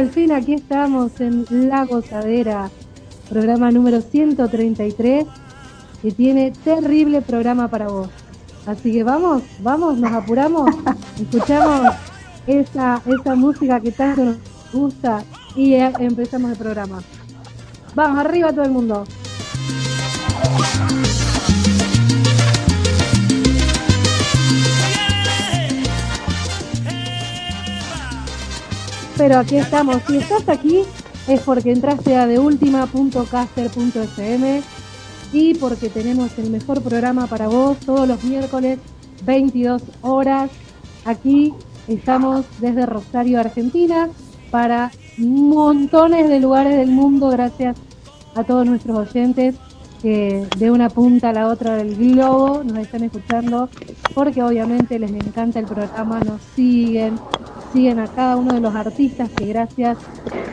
al fin, aquí estamos en La Gozadera, programa número 133, que tiene terrible programa para vos. Así que vamos, vamos, nos apuramos, escuchamos esa, esa música que tanto nos gusta y eh, empezamos el programa. Vamos, arriba todo el mundo. Pero aquí estamos. Si estás aquí es porque entraste a deultima.caster.fm y porque tenemos el mejor programa para vos todos los miércoles 22 horas. Aquí estamos desde Rosario, Argentina, para montones de lugares del mundo gracias a todos nuestros oyentes que de una punta a la otra del globo nos están escuchando porque obviamente les encanta el programa, nos siguen, siguen a cada uno de los artistas que gracias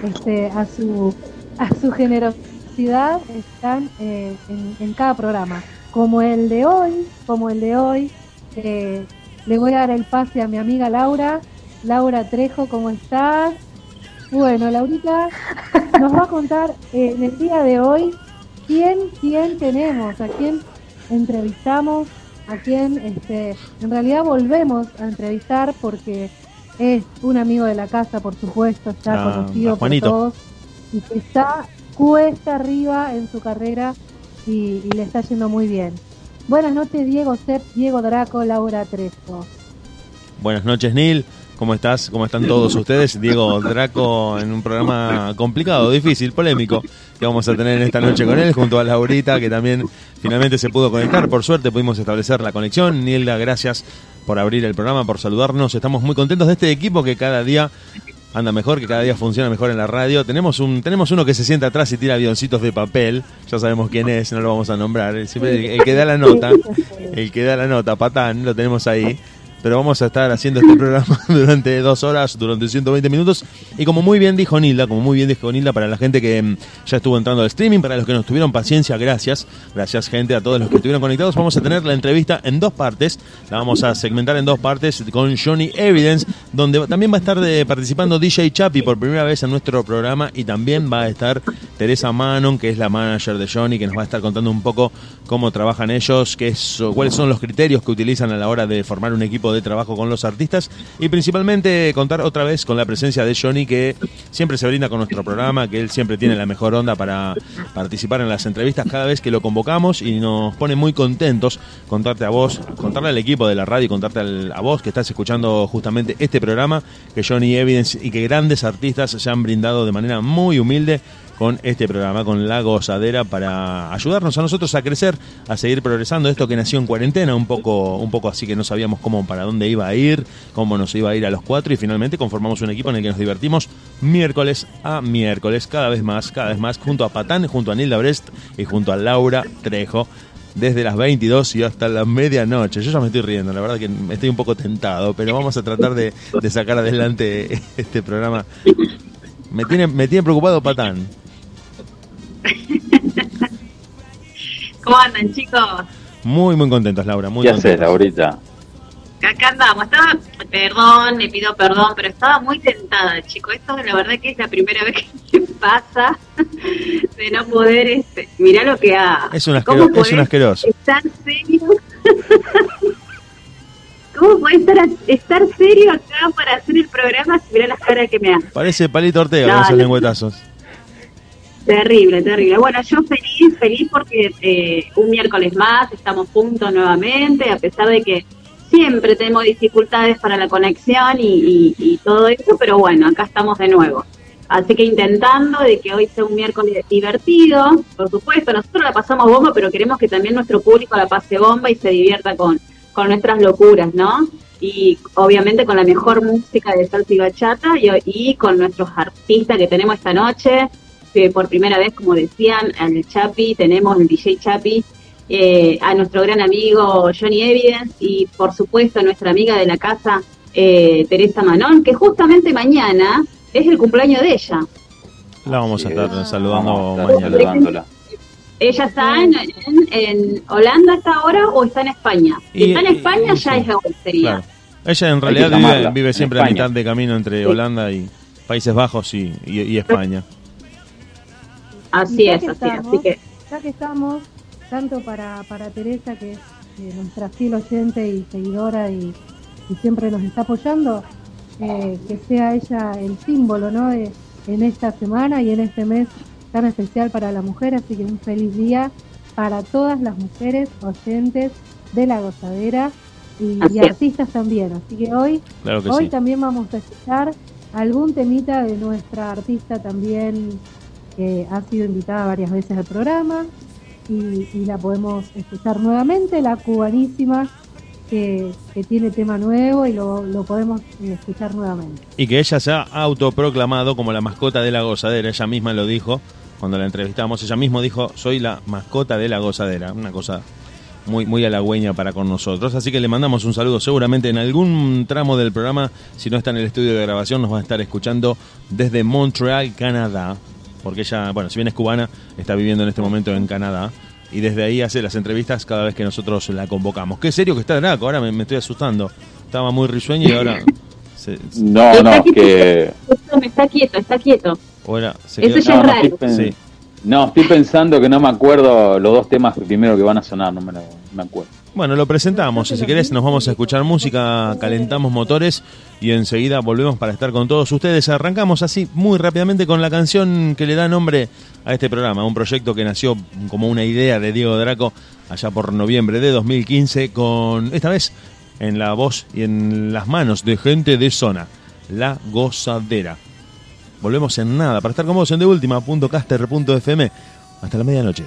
este, a su a su generosidad están eh, en, cada programa. Como el de hoy, como el de hoy, eh, le voy a dar el pase a mi amiga Laura. Laura Trejo, ¿cómo estás? Bueno, Laurita nos va a contar eh, en el día de hoy quién, quién tenemos, a quién entrevistamos, a quién este, en realidad volvemos a entrevistar porque es un amigo de la casa, por supuesto, está ah, conocido por todos y que está cuesta arriba en su carrera y, le está yendo muy bien. Buenas noches, Diego Sepp, Diego Draco, Laura Trejo. Buenas noches, Neil. ¿Cómo estás? ¿Cómo están todos ustedes? Diego Draco en un programa complicado, difícil, polémico que vamos a tener esta noche con él, junto a Laurita, que también finalmente se pudo conectar. Por suerte pudimos establecer la conexión. Nilda, gracias por abrir el programa, por saludarnos. Estamos muy contentos de este equipo que cada día anda mejor, que cada día funciona mejor en la radio. Tenemos un tenemos uno que se sienta atrás y tira avioncitos de papel. Ya sabemos quién es, no lo vamos a nombrar. el que da la nota, el que da la nota, Patán, lo tenemos ahí pero vamos a estar haciendo este programa durante dos horas, durante 120 minutos. Y como muy bien dijo Nilda, como muy bien dijo Nilda, para la gente que mm, ya estuvo entrando al streaming, para los que nos tuvieron paciencia, gracias. Gracias, gente, a todos los que estuvieron conectados. Vamos a tener la entrevista en dos partes. La vamos a segmentar en dos partes con Johnny Evidence, donde también va a estar de, participando DJ Chapi por primera vez en nuestro programa. Y también va a estar Teresa Manon, que es la manager de Johnny, que nos va a estar contando un poco cómo trabajan ellos, qué es, cuáles son los criterios que utilizan a la hora de formar un equipo de trabajo con los artistas y principalmente contar otra vez con la presencia de Johnny que siempre se brinda con nuestro programa, que él siempre tiene la mejor onda para participar en las entrevistas cada vez que lo convocamos y nos pone muy contentos contarte a vos, contarle al equipo de la radio contarte a vos que estás escuchando justamente este programa, que Johnny Evidence y que grandes artistas se han brindado de manera muy humilde con este programa, con La Gozadera, para ayudarnos a nosotros a crecer, a seguir progresando. Esto que nació en cuarentena, un poco, un poco así que no sabíamos cómo, para dónde iba a ir, cómo nos iba a ir a los cuatro y finalmente conformamos un equipo en el que nos divertimos miércoles a miércoles, cada vez más, cada vez más, junto a Patán, junto a Nilda Brest y junto a Laura Trejo desde las 22 y hasta la medianoche. Yo ya me estoy riendo, la verdad que estoy un poco tentado, pero vamos a tratar de, sacar adelante este programa. Me tiene, me tiene preocupado Patán. ¿Cómo andan, chicos? Muy, muy contentos, Laura. Muy ¿Qué haces, Laurita? Acá andamos. Estaba, perdón, le pido perdón, pero estaba muy tentada, chicos. Esto la verdad que es la primera vez que me pasa de no poder. Este, mirá lo que ha. Es un, asqueroso. es un asqueroso. Estar serio. ¿Cómo puede estar, estar serio acá para hacer el programa si mirá las caras que me hace? Parece Palito Ortega con esos lengüetazos. Terrible, terrible. Bueno, yo feliz, feliz porque eh, un miércoles más estamos juntos nuevamente, a pesar de que siempre tenemos dificultades para la conexión y, todo eso, pero bueno, acá estamos de nuevo. Así que intentando de que hoy sea un miércoles divertido, por supuesto, nosotros la pasamos bomba, pero queremos que también nuestro público la pase bomba y se divierta con, con nuestras locuras, ¿no? Y obviamente con la mejor música de salsa y bachata y, y con nuestros artistas que tenemos esta noche, por primera vez, como decían, al Chapi, tenemos el DJ Chapi, eh, a nuestro gran amigo Johnny Evidence y por supuesto a nuestra amiga de la casa, eh, Teresa Manón, que justamente mañana es el cumpleaños de ella. La vamos a estar saludando mañana. ¿Ella está en, Holanda hasta ahora o está en España? Si está en España ya es sería. Ella en realidad vive, siempre a mitad de camino entre Holanda y, Países Bajos y, y, España. Así es, así, así que... Ya que estamos, tanto para, para Teresa, que es eh, nuestra fiel oyente y seguidora y, siempre nos está apoyando, eh, que sea ella el símbolo ¿no? De, en esta semana y en este mes tan especial para la mujer, así que un feliz día para todas las mujeres oyentes de la gozadera y, artistas también. Así que hoy, hoy también vamos a escuchar algún temita de nuestra artista también que ha sido invitada varias veces al programa y, la podemos escuchar nuevamente, la cubanísima que, tiene tema nuevo y lo, lo, podemos escuchar nuevamente. Y que ella se ha autoproclamado como la mascota de la gozadera, ella misma lo dijo cuando la entrevistamos, ella misma dijo, soy la mascota de la gozadera, una cosa muy, muy halagüeña para con nosotros. Así que le mandamos un saludo. Seguramente en algún tramo del programa, si no está en el estudio de grabación, nos va a estar escuchando desde Montreal, Canadá. Porque ella, bueno, si bien es cubana, está viviendo en este momento en Canadá. Y desde ahí hace las entrevistas cada vez que nosotros la convocamos. Qué serio que está Draco, ahora me, estoy asustando. Estaba muy risueño y ahora... No, no, que... Está quieto, está quieto. Eso ya es raro. No, estoy pensando que no me acuerdo los dos temas primero que van a sonar, no me, me acuerdo. Bueno, lo presentamos. Si querés, nos vamos a escuchar música, calentamos motores y enseguida volvemos para estar con todos ustedes. Arrancamos así muy rápidamente con la canción que le da nombre a este programa, un proyecto que nació como una idea de Diego Draco allá por noviembre de 2015, con esta vez en la voz y en las manos de gente de zona, La Gozadera. Volvemos en nada para estar con vos en deultima.caster.fm. Hasta la medianoche.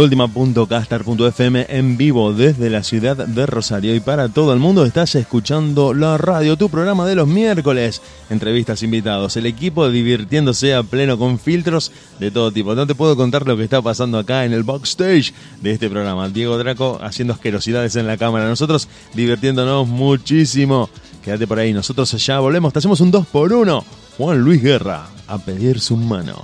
En TheUltima.caster.fm en vivo desde la ciudad de Rosario. Y para todo el mundo estás escuchando la radio, tu programa de los miércoles. Entrevistas, invitados, el equipo divirtiéndose a pleno con filtros de todo tipo. No te puedo contar lo que está pasando acá en el backstage de este programa. Diego Draco haciendo asquerosidades en la cámara. Nosotros divirtiéndonos muchísimo. Quédate por ahí, nosotros ya volvemos. Te hacemos un 2 por 1 Juan Luis Guerra a pedir su mano.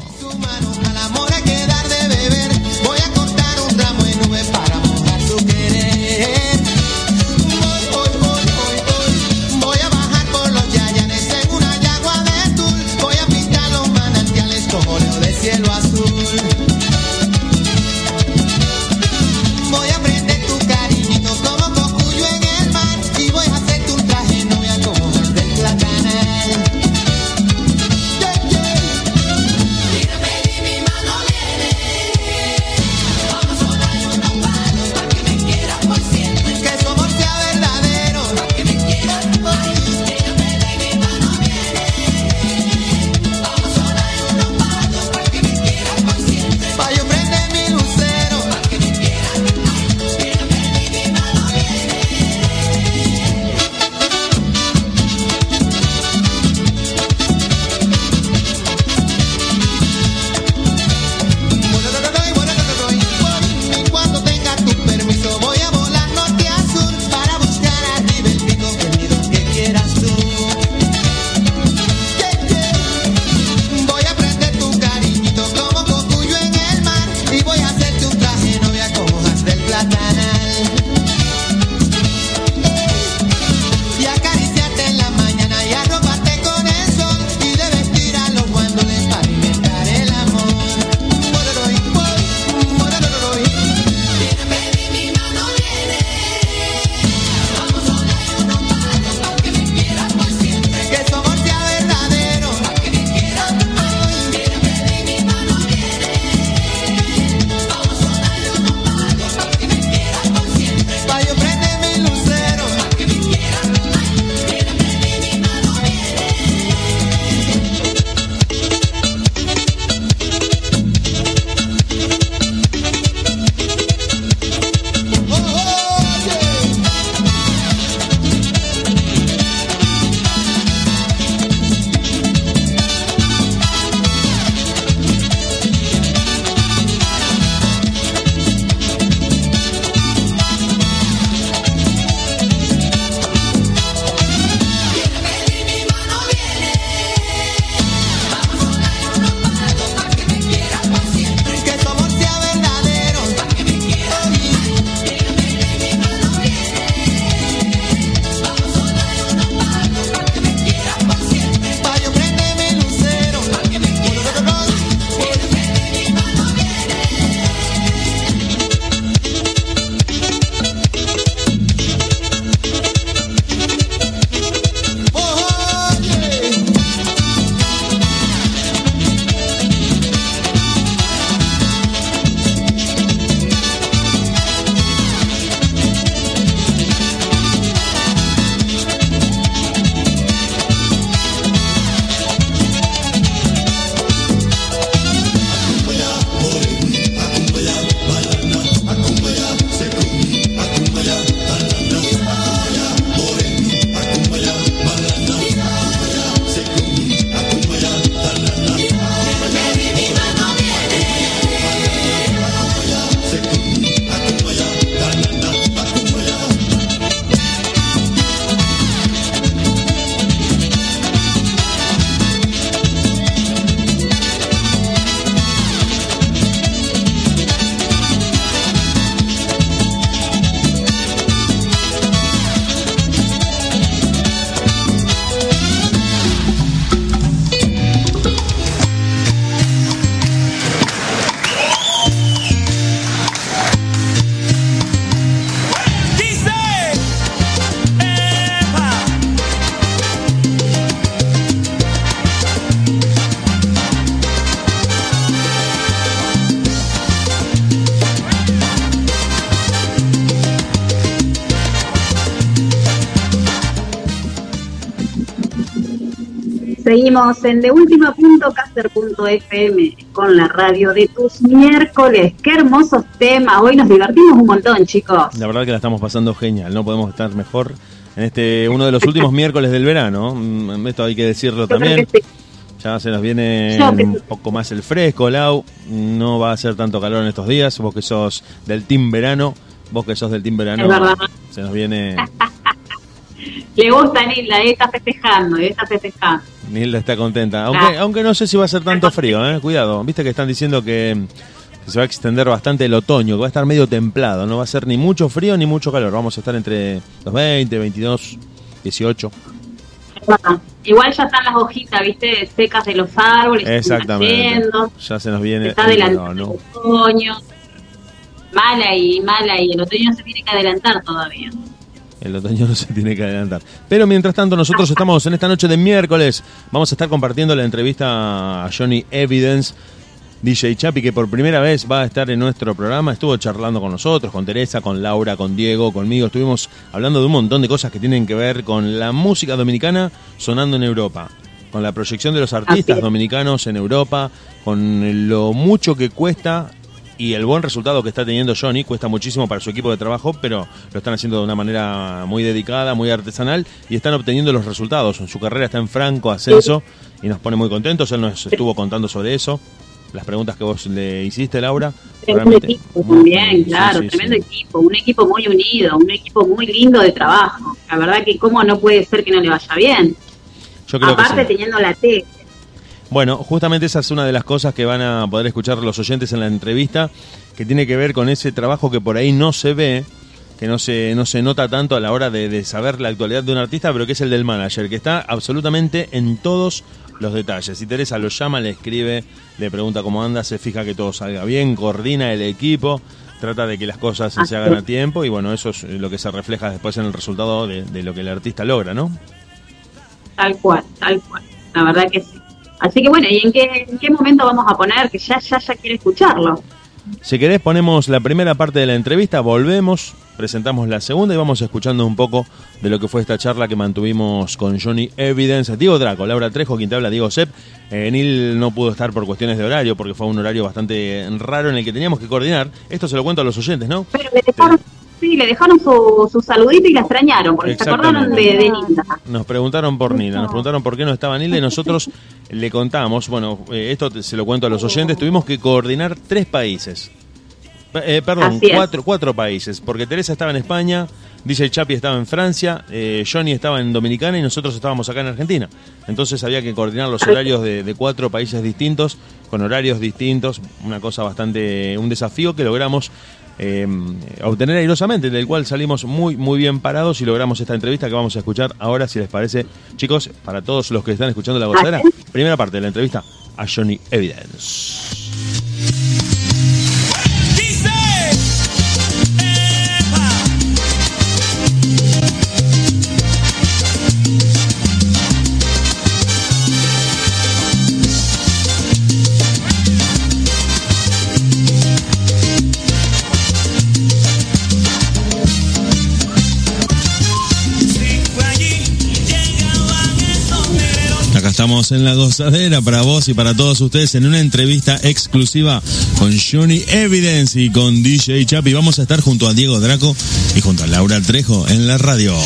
Seguimos en deultima.caster.fm con la radio de tus miércoles. Qué hermosos temas. Hoy nos divertimos un montón, chicos. La verdad que la estamos pasando genial. No podemos estar mejor en este uno de los últimos miércoles del verano. Mm, esto hay que decirlo también. Ya se nos viene un poco más el fresco, Lau. No va a ser tanto calor en estos días. Vos que sos del team verano, vos que sos del team verano, se nos viene Le gusta Nilda, está festejando, está festejando. Nilda está contenta, aunque, aunque no sé si va a ser tanto frío, ¿eh? cuidado. Viste que están diciendo que, se va a extender bastante el otoño, que va a estar medio templado, no va a ser ni mucho frío ni mucho calor. Vamos a estar entre los 20, 22, 18. Igual ya están las hojitas, viste, secas de los árboles. Exactamente. Ya se nos viene. el otoño. Mala y mala y el otoño se tiene que adelantar todavía. El otoño no se tiene que adelantar. Pero mientras tanto, nosotros estamos en esta noche de miércoles. Vamos a estar compartiendo la entrevista a Johnny Evidence, DJ Chapi, que por primera vez va a estar en nuestro programa. Estuvo charlando con nosotros, con Teresa, con Laura, con Diego, conmigo. Estuvimos hablando de un montón de cosas que tienen que ver con la música dominicana sonando en Europa. Con la proyección de los artistas dominicanos en Europa, con lo mucho que cuesta y el buen resultado que está teniendo Johnny cuesta muchísimo para su equipo de trabajo, pero lo están haciendo de una manera muy dedicada, muy artesanal y están obteniendo los resultados. Su carrera está en franco ascenso y nos pone muy contentos. Él nos estuvo contando sobre eso. Las preguntas que vos le hiciste, Laura. Tremendo equipo, muy bien, claro, tremendo equipo, un equipo muy unido, un equipo muy lindo de trabajo. La verdad que cómo no puede ser que no le vaya bien. Yo creo Aparte teniendo la T, bueno, justamente esa es una de las cosas que van a poder escuchar los oyentes en la entrevista, que tiene que ver con ese trabajo que por ahí no se ve, que no se, no se nota tanto a la hora de, saber la actualidad de un artista, pero que es el del manager, que está absolutamente en todos los detalles. Si Teresa lo llama, le escribe, le pregunta cómo anda, se fija que todo salga bien, coordina el equipo, trata de que las cosas se hagan a tiempo y bueno, eso es lo que se refleja después en el resultado de, de lo que el artista logra, ¿no? Tal cual, tal cual. La verdad que sí. Así que bueno, ¿y en qué, en qué momento vamos a poner? Que ya, ya, ya quiere escucharlo. Si querés ponemos la primera parte de la entrevista, volvemos, presentamos la segunda y vamos escuchando un poco de lo que fue esta charla que mantuvimos con Johnny Evidence, Diego Draco, Laura Trejo, quien te habla, Diego Sepp. Eh, Neil no pudo estar por cuestiones de horario porque fue un horario bastante raro en el que teníamos que coordinar. Esto se lo cuento a los oyentes, ¿no? Pero le dejaron, Sí, le dejaron su, su saludito y la extrañaron, porque se acordaron de, de, Nilda. Nos preguntaron por Nilda, nos preguntaron por qué no estaba Nilda y nosotros le contamos, bueno, eh, esto se lo cuento a los oyentes, tuvimos que coordinar tres países. Eh, perdón, cuatro, cuatro países, porque Teresa estaba en España, DJ Chapi estaba en Francia, eh, Johnny estaba en Dominicana y nosotros estábamos acá en Argentina. Entonces había que coordinar los horarios de, de, cuatro países distintos, con horarios distintos, una cosa bastante, un desafío que logramos eh, obtener airosamente, del cual salimos muy, muy bien parados y logramos esta entrevista que vamos a escuchar ahora, si les parece, chicos, para todos los que están escuchando la gozadera, primera parte de la entrevista a Johnny Evidence. Estamos en la gozadera para vos y para todos ustedes en una entrevista exclusiva con Johnny Evidence y con DJ Chapi. Vamos a estar junto a Diego Draco y junto a Laura Trejo en la radio.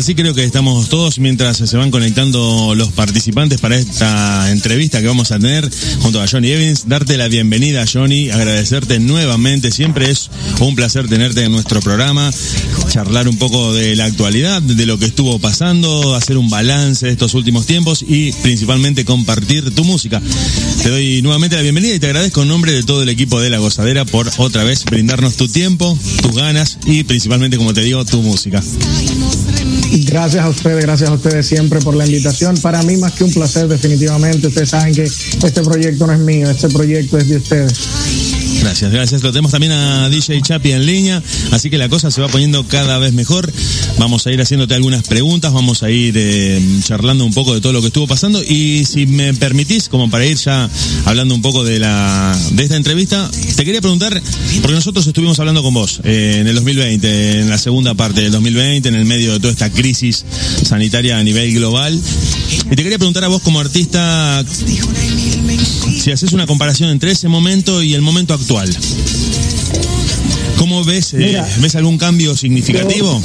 Ahora sí creo que estamos todos mientras se van conectando los participantes para esta entrevista que vamos a tener junto a Johnny Evans. Darte la bienvenida, Johnny, agradecerte nuevamente. Siempre es un placer tenerte en nuestro programa, charlar un poco de la actualidad, de lo que estuvo pasando, hacer un balance de estos últimos tiempos y principalmente compartir tu música. Te doy nuevamente la bienvenida y te agradezco en nombre de todo el equipo de La Gozadera por otra vez brindarnos tu tiempo, tus ganas y principalmente, como te digo, tu música. Gracias a ustedes, gracias a ustedes siempre por la invitación. Para mí más que un placer definitivamente. Ustedes saben que este proyecto no es mío, este proyecto es de ustedes. Gracias, gracias. Lo tenemos también a DJ Chapi en línea, así que la cosa se va poniendo cada vez mejor. Vamos a ir haciéndote algunas preguntas, vamos a ir eh, charlando un poco de todo lo que estuvo pasando y si me permitís, como para ir ya hablando un poco de la de esta entrevista, te quería preguntar porque nosotros estuvimos hablando con vos eh, en el 2020, en la segunda parte del 2020, en el medio de toda esta crisis sanitaria a nivel global. Y te quería preguntar a vos como artista si haces una comparación entre ese momento y el momento actual. ¿Cómo ves? Eh, ¿Ves algún cambio significativo?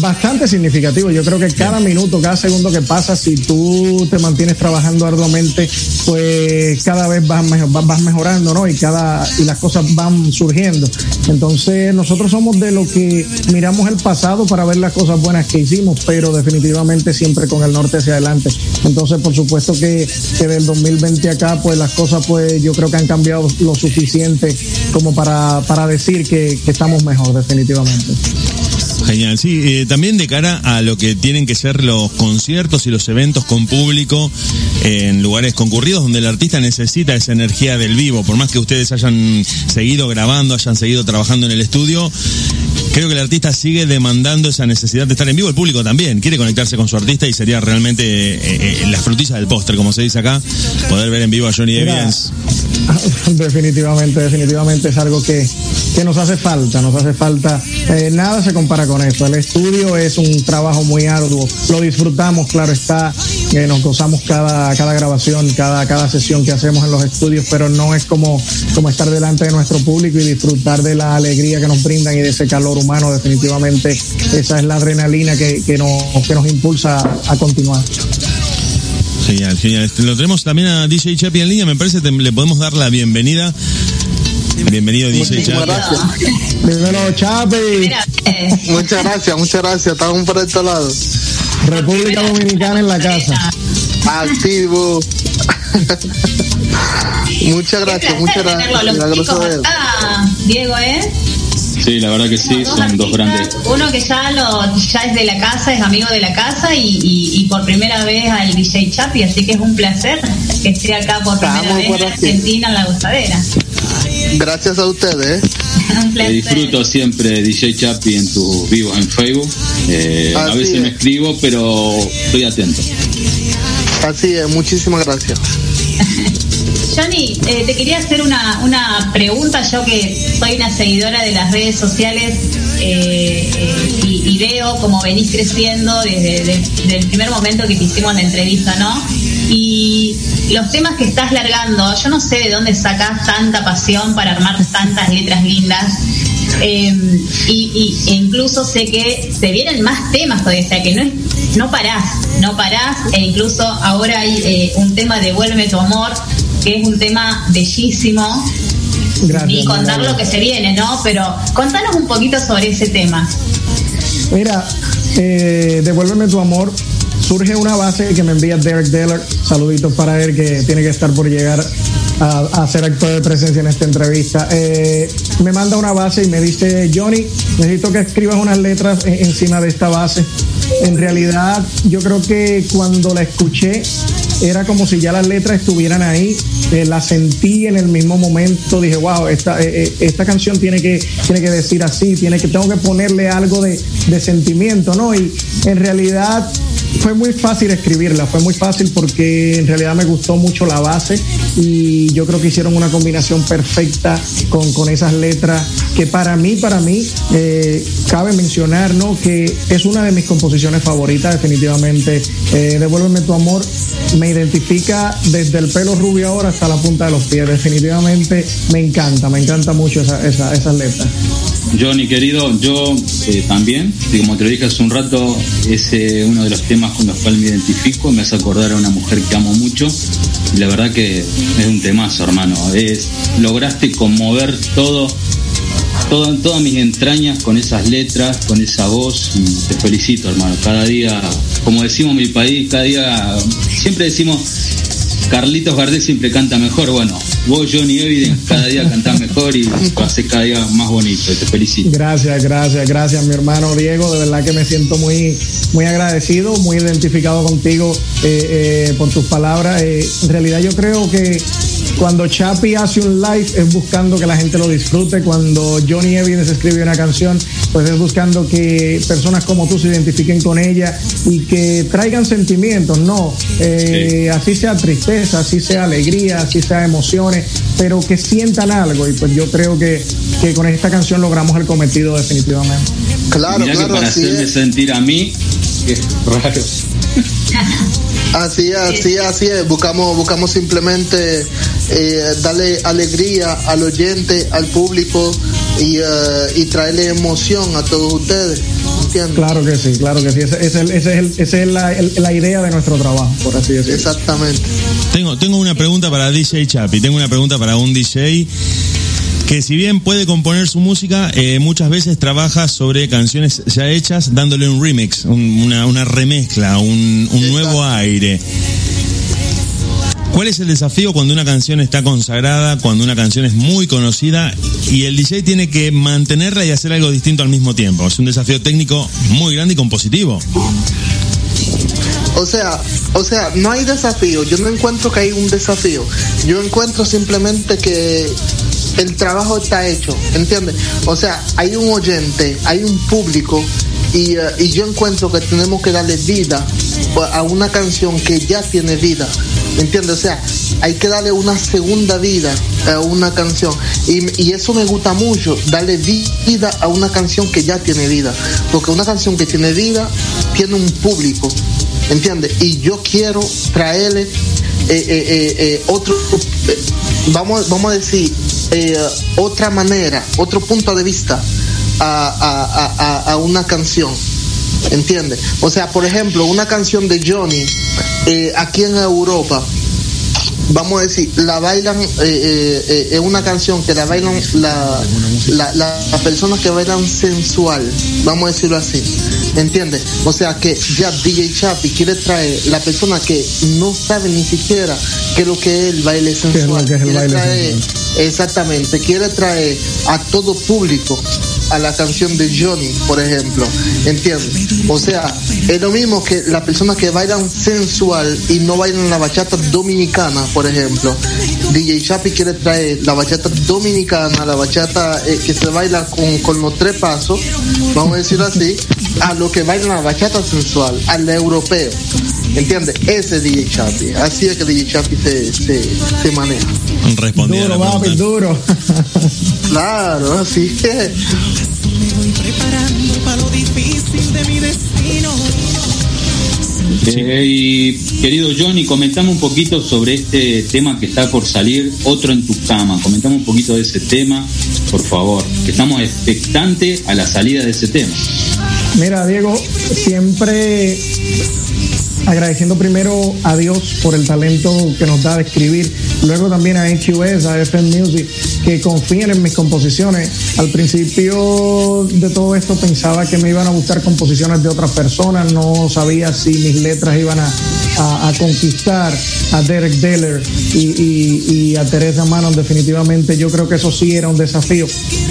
Bastante significativo. Yo creo que cada minuto, cada segundo que pasa, si tú te mantienes trabajando arduamente, pues cada vez vas, vas mejorando, ¿no? Y cada y las cosas van surgiendo. Entonces, nosotros somos de lo que miramos el pasado para ver las cosas buenas que hicimos, pero definitivamente siempre con el norte hacia adelante. Entonces, por supuesto que, que del 2020 acá, pues las cosas, pues yo creo que han cambiado lo suficiente como para, para decir que, que estamos mejor, definitivamente. Genial, sí, eh, también de cara a lo que tienen que ser los conciertos y los eventos con público en lugares concurridos donde el artista necesita esa energía del vivo, por más que ustedes hayan seguido grabando, hayan seguido trabajando en el estudio, creo que el artista sigue demandando esa necesidad de estar en vivo, el público también quiere conectarse con su artista y sería realmente eh, eh, la frutilla del póster, como se dice acá, poder ver en vivo a Johnny Evans. Definitivamente, definitivamente es algo que, que nos hace falta, nos hace falta, nada se compara con el estudio es un trabajo muy arduo. Lo disfrutamos, claro está, eh, nos gozamos cada, cada grabación, cada, cada sesión que hacemos en los estudios, pero no es como, como estar delante de nuestro público y disfrutar de la alegría que nos brindan y de ese calor humano. Definitivamente esa es la adrenalina que, que, nos, que nos impulsa a continuar. Genial, genial. Lo tenemos también a DJ Chapi en línea. Me parece que le podemos dar la bienvenida Bienvenido, DJ Muchas gracias. Bienvenido, Chapi. Muchas gracias, muchas gracias. Estamos por este lado. República Dominicana en la casa. Activo. muchas gracias, muchas gracias. Diego, ¿eh? Sí, la verdad que sí, son dos grandes. Uno que ya lo ya es de la casa, es amigo de la casa y, y, por primera vez al DJ Chapi, así que es un placer que esté acá por primera vez en Argentina en la gustadera. Gracias a ustedes. ¿eh? disfruto siempre DJ Chapi en tus vivos en Facebook. Eh, a veces me escribo, pero estoy atento. Así es, muchísimas gracias. Johnny, eh, te quería hacer una, una pregunta, yo que soy una seguidora de las redes sociales y, y, veo cómo venís creciendo desde, el primer momento que te hicimos la entrevista, ¿no? Y los temas que estás largando, yo no sé de dónde sacas tanta pasión para armar tantas letras lindas. Em, y, e incluso sé que se vienen más temas todavía, o sea que no, no parás, no parás, e incluso ahora hay eh, un tema de Vuelve tu amor, que es un tema bellísimo. y contar lo que se viene, ¿no? Pero contanos un poquito sobre ese tema. Mira, eh, Devuélveme tu amor surge una base que me envía Derek Deller. Saluditos para él que tiene que estar por llegar a, ser actor de presencia en esta entrevista. Eh, me manda una base y me dice, Johnny, necesito que escribas unas letras encima de esta base. En realidad, yo creo que cuando la escuché, era como si ya las letras estuvieran ahí, eh, la sentí en el mismo momento, dije, wow, esta, eh, esta canción tiene que, tiene que decir así, tiene que, tengo que ponerle algo de, de sentimiento, ¿no? Y en realidad fue muy fácil escribirla, fue muy fácil porque en realidad me gustó mucho la base y yo creo que hicieron una combinación perfecta con, con esas letras que para mí, para mí, eh, cabe mencionar ¿no? que es una de mis composiciones favoritas definitivamente. Eh, Devuélveme tu amor me identifica desde el pelo rubio ahora hasta la punta de los pies, definitivamente me encanta, me encanta mucho esa, esa, esas letras. Johnny querido, yo eh, también, y como te lo dije hace un rato, es uno de los temas con los cuales me identifico, me hace acordar a una mujer que amo mucho, y la verdad que es un temazo, hermano. Es, lograste conmover todo todo, todas mis entrañas con esas letras, con esa voz. Te felicito, hermano. Cada día, como decimos en mi país, cada día, siempre decimos, Carlitos Gardel siempre canta mejor. Bueno, vos, Johnny Evidence, cada día cantás mejor y lo haces cada día más bonito. Te felicito. Gracias, gracias, gracias, mi hermano Diego. De verdad que me siento muy, muy agradecido, muy identificado contigo eh, eh, por tus palabras. Eh, en realidad yo creo que cuando Chapi hace un live es buscando que la gente lo disfrute. Cuando Johnny Evans escribe una canción, pues es buscando que personas como tú se identifiquen con ella y que traigan sentimientos, no. Eh, así sea tristeza, así sea alegría, así sea emociones, pero que sientan algo. Y pues yo creo que, que con esta canción logramos el cometido definitivamente. Claro, claro. para hacerme sentir a mí, es raro. Así, así, así es. Buscamos, buscamos simplemente eh, darle alegría al oyente, al público y, uh, traerle emoción a todos ustedes. Claro que sí, claro que sí. Esa es, la, idea de nuestro trabajo, por así decirlo. Exactamente. Tengo, tengo una pregunta para DJ Chapi, tengo una pregunta para un DJ que si bien puede componer su música, eh, muchas veces trabaja sobre canciones ya hechas, dándole un remix, una, remezcla, un, nuevo aire. ¿Cuál es el desafío cuando una canción está consagrada, cuando una canción es muy conocida y el DJ tiene que mantenerla y hacer algo distinto al mismo tiempo? Es un desafío técnico muy grande y compositivo. O sea, o sea, no hay desafío. Yo no encuentro que hay un desafío. Yo encuentro simplemente que el trabajo está hecho, ¿entiendes? O sea, hay un oyente, hay un público y, uh, y, yo encuentro que tenemos que darle vida a una canción que ya tiene vida, ¿entiendes? O sea, hay que darle una segunda vida a una canción y, eso me gusta mucho, darle vida a una canción que ya tiene vida, porque una canción que tiene vida tiene un público, ¿entiendes? Y yo quiero traerle eh, eh, eh, otro, vamos, vamos a decir, eh, otra manera, otro punto de vista a, una canción. ¿Entiendes? O sea, por ejemplo, una canción de Johnny eh, aquí en Europa, vamos a decir, la bailan, eh, es una canción que la bailan la, la, las personas que bailan sensual, vamos a decirlo así. ¿Entiendes? O sea que ya DJ Chapi quiere traer la persona que no sabe ni siquiera qué es lo que es el baile sensual. Exactamente, quiere traer a todo público a la canción de Johnny, por ejemplo. ¿Entiendes? O sea, es lo mismo que las personas que bailan sensual y no bailan la bachata dominicana, por ejemplo. DJ Chapi quiere traer la bachata dominicana, la bachata eh, que se baila con, los tres pasos, vamos a decirlo así, a lo que bailan la bachata sensual, al europeo. ¿Entiendes? Ese es DJ Chapi. Así es que DJ Chapi se, se, se maneja. Respondiendo. Duro, duro. claro, así que eh, y querido Johnny, comentame un poquito sobre este tema que está por salir, otro en tu cama. Comentame un poquito de ese tema, por favor. estamos expectantes a la salida de ese tema. Mira, Diego, siempre agradeciendo primero a Dios por el talento que nos da de escribir, luego también a HUS, a FM Music, que confían en mis composiciones. Al principio de todo esto pensaba que me iban a gustar composiciones de otras personas, no sabía si mis letras iban a, conquistar a Derek Deller y, a Teresa Manon. Definitivamente yo creo que eso sí era un desafío,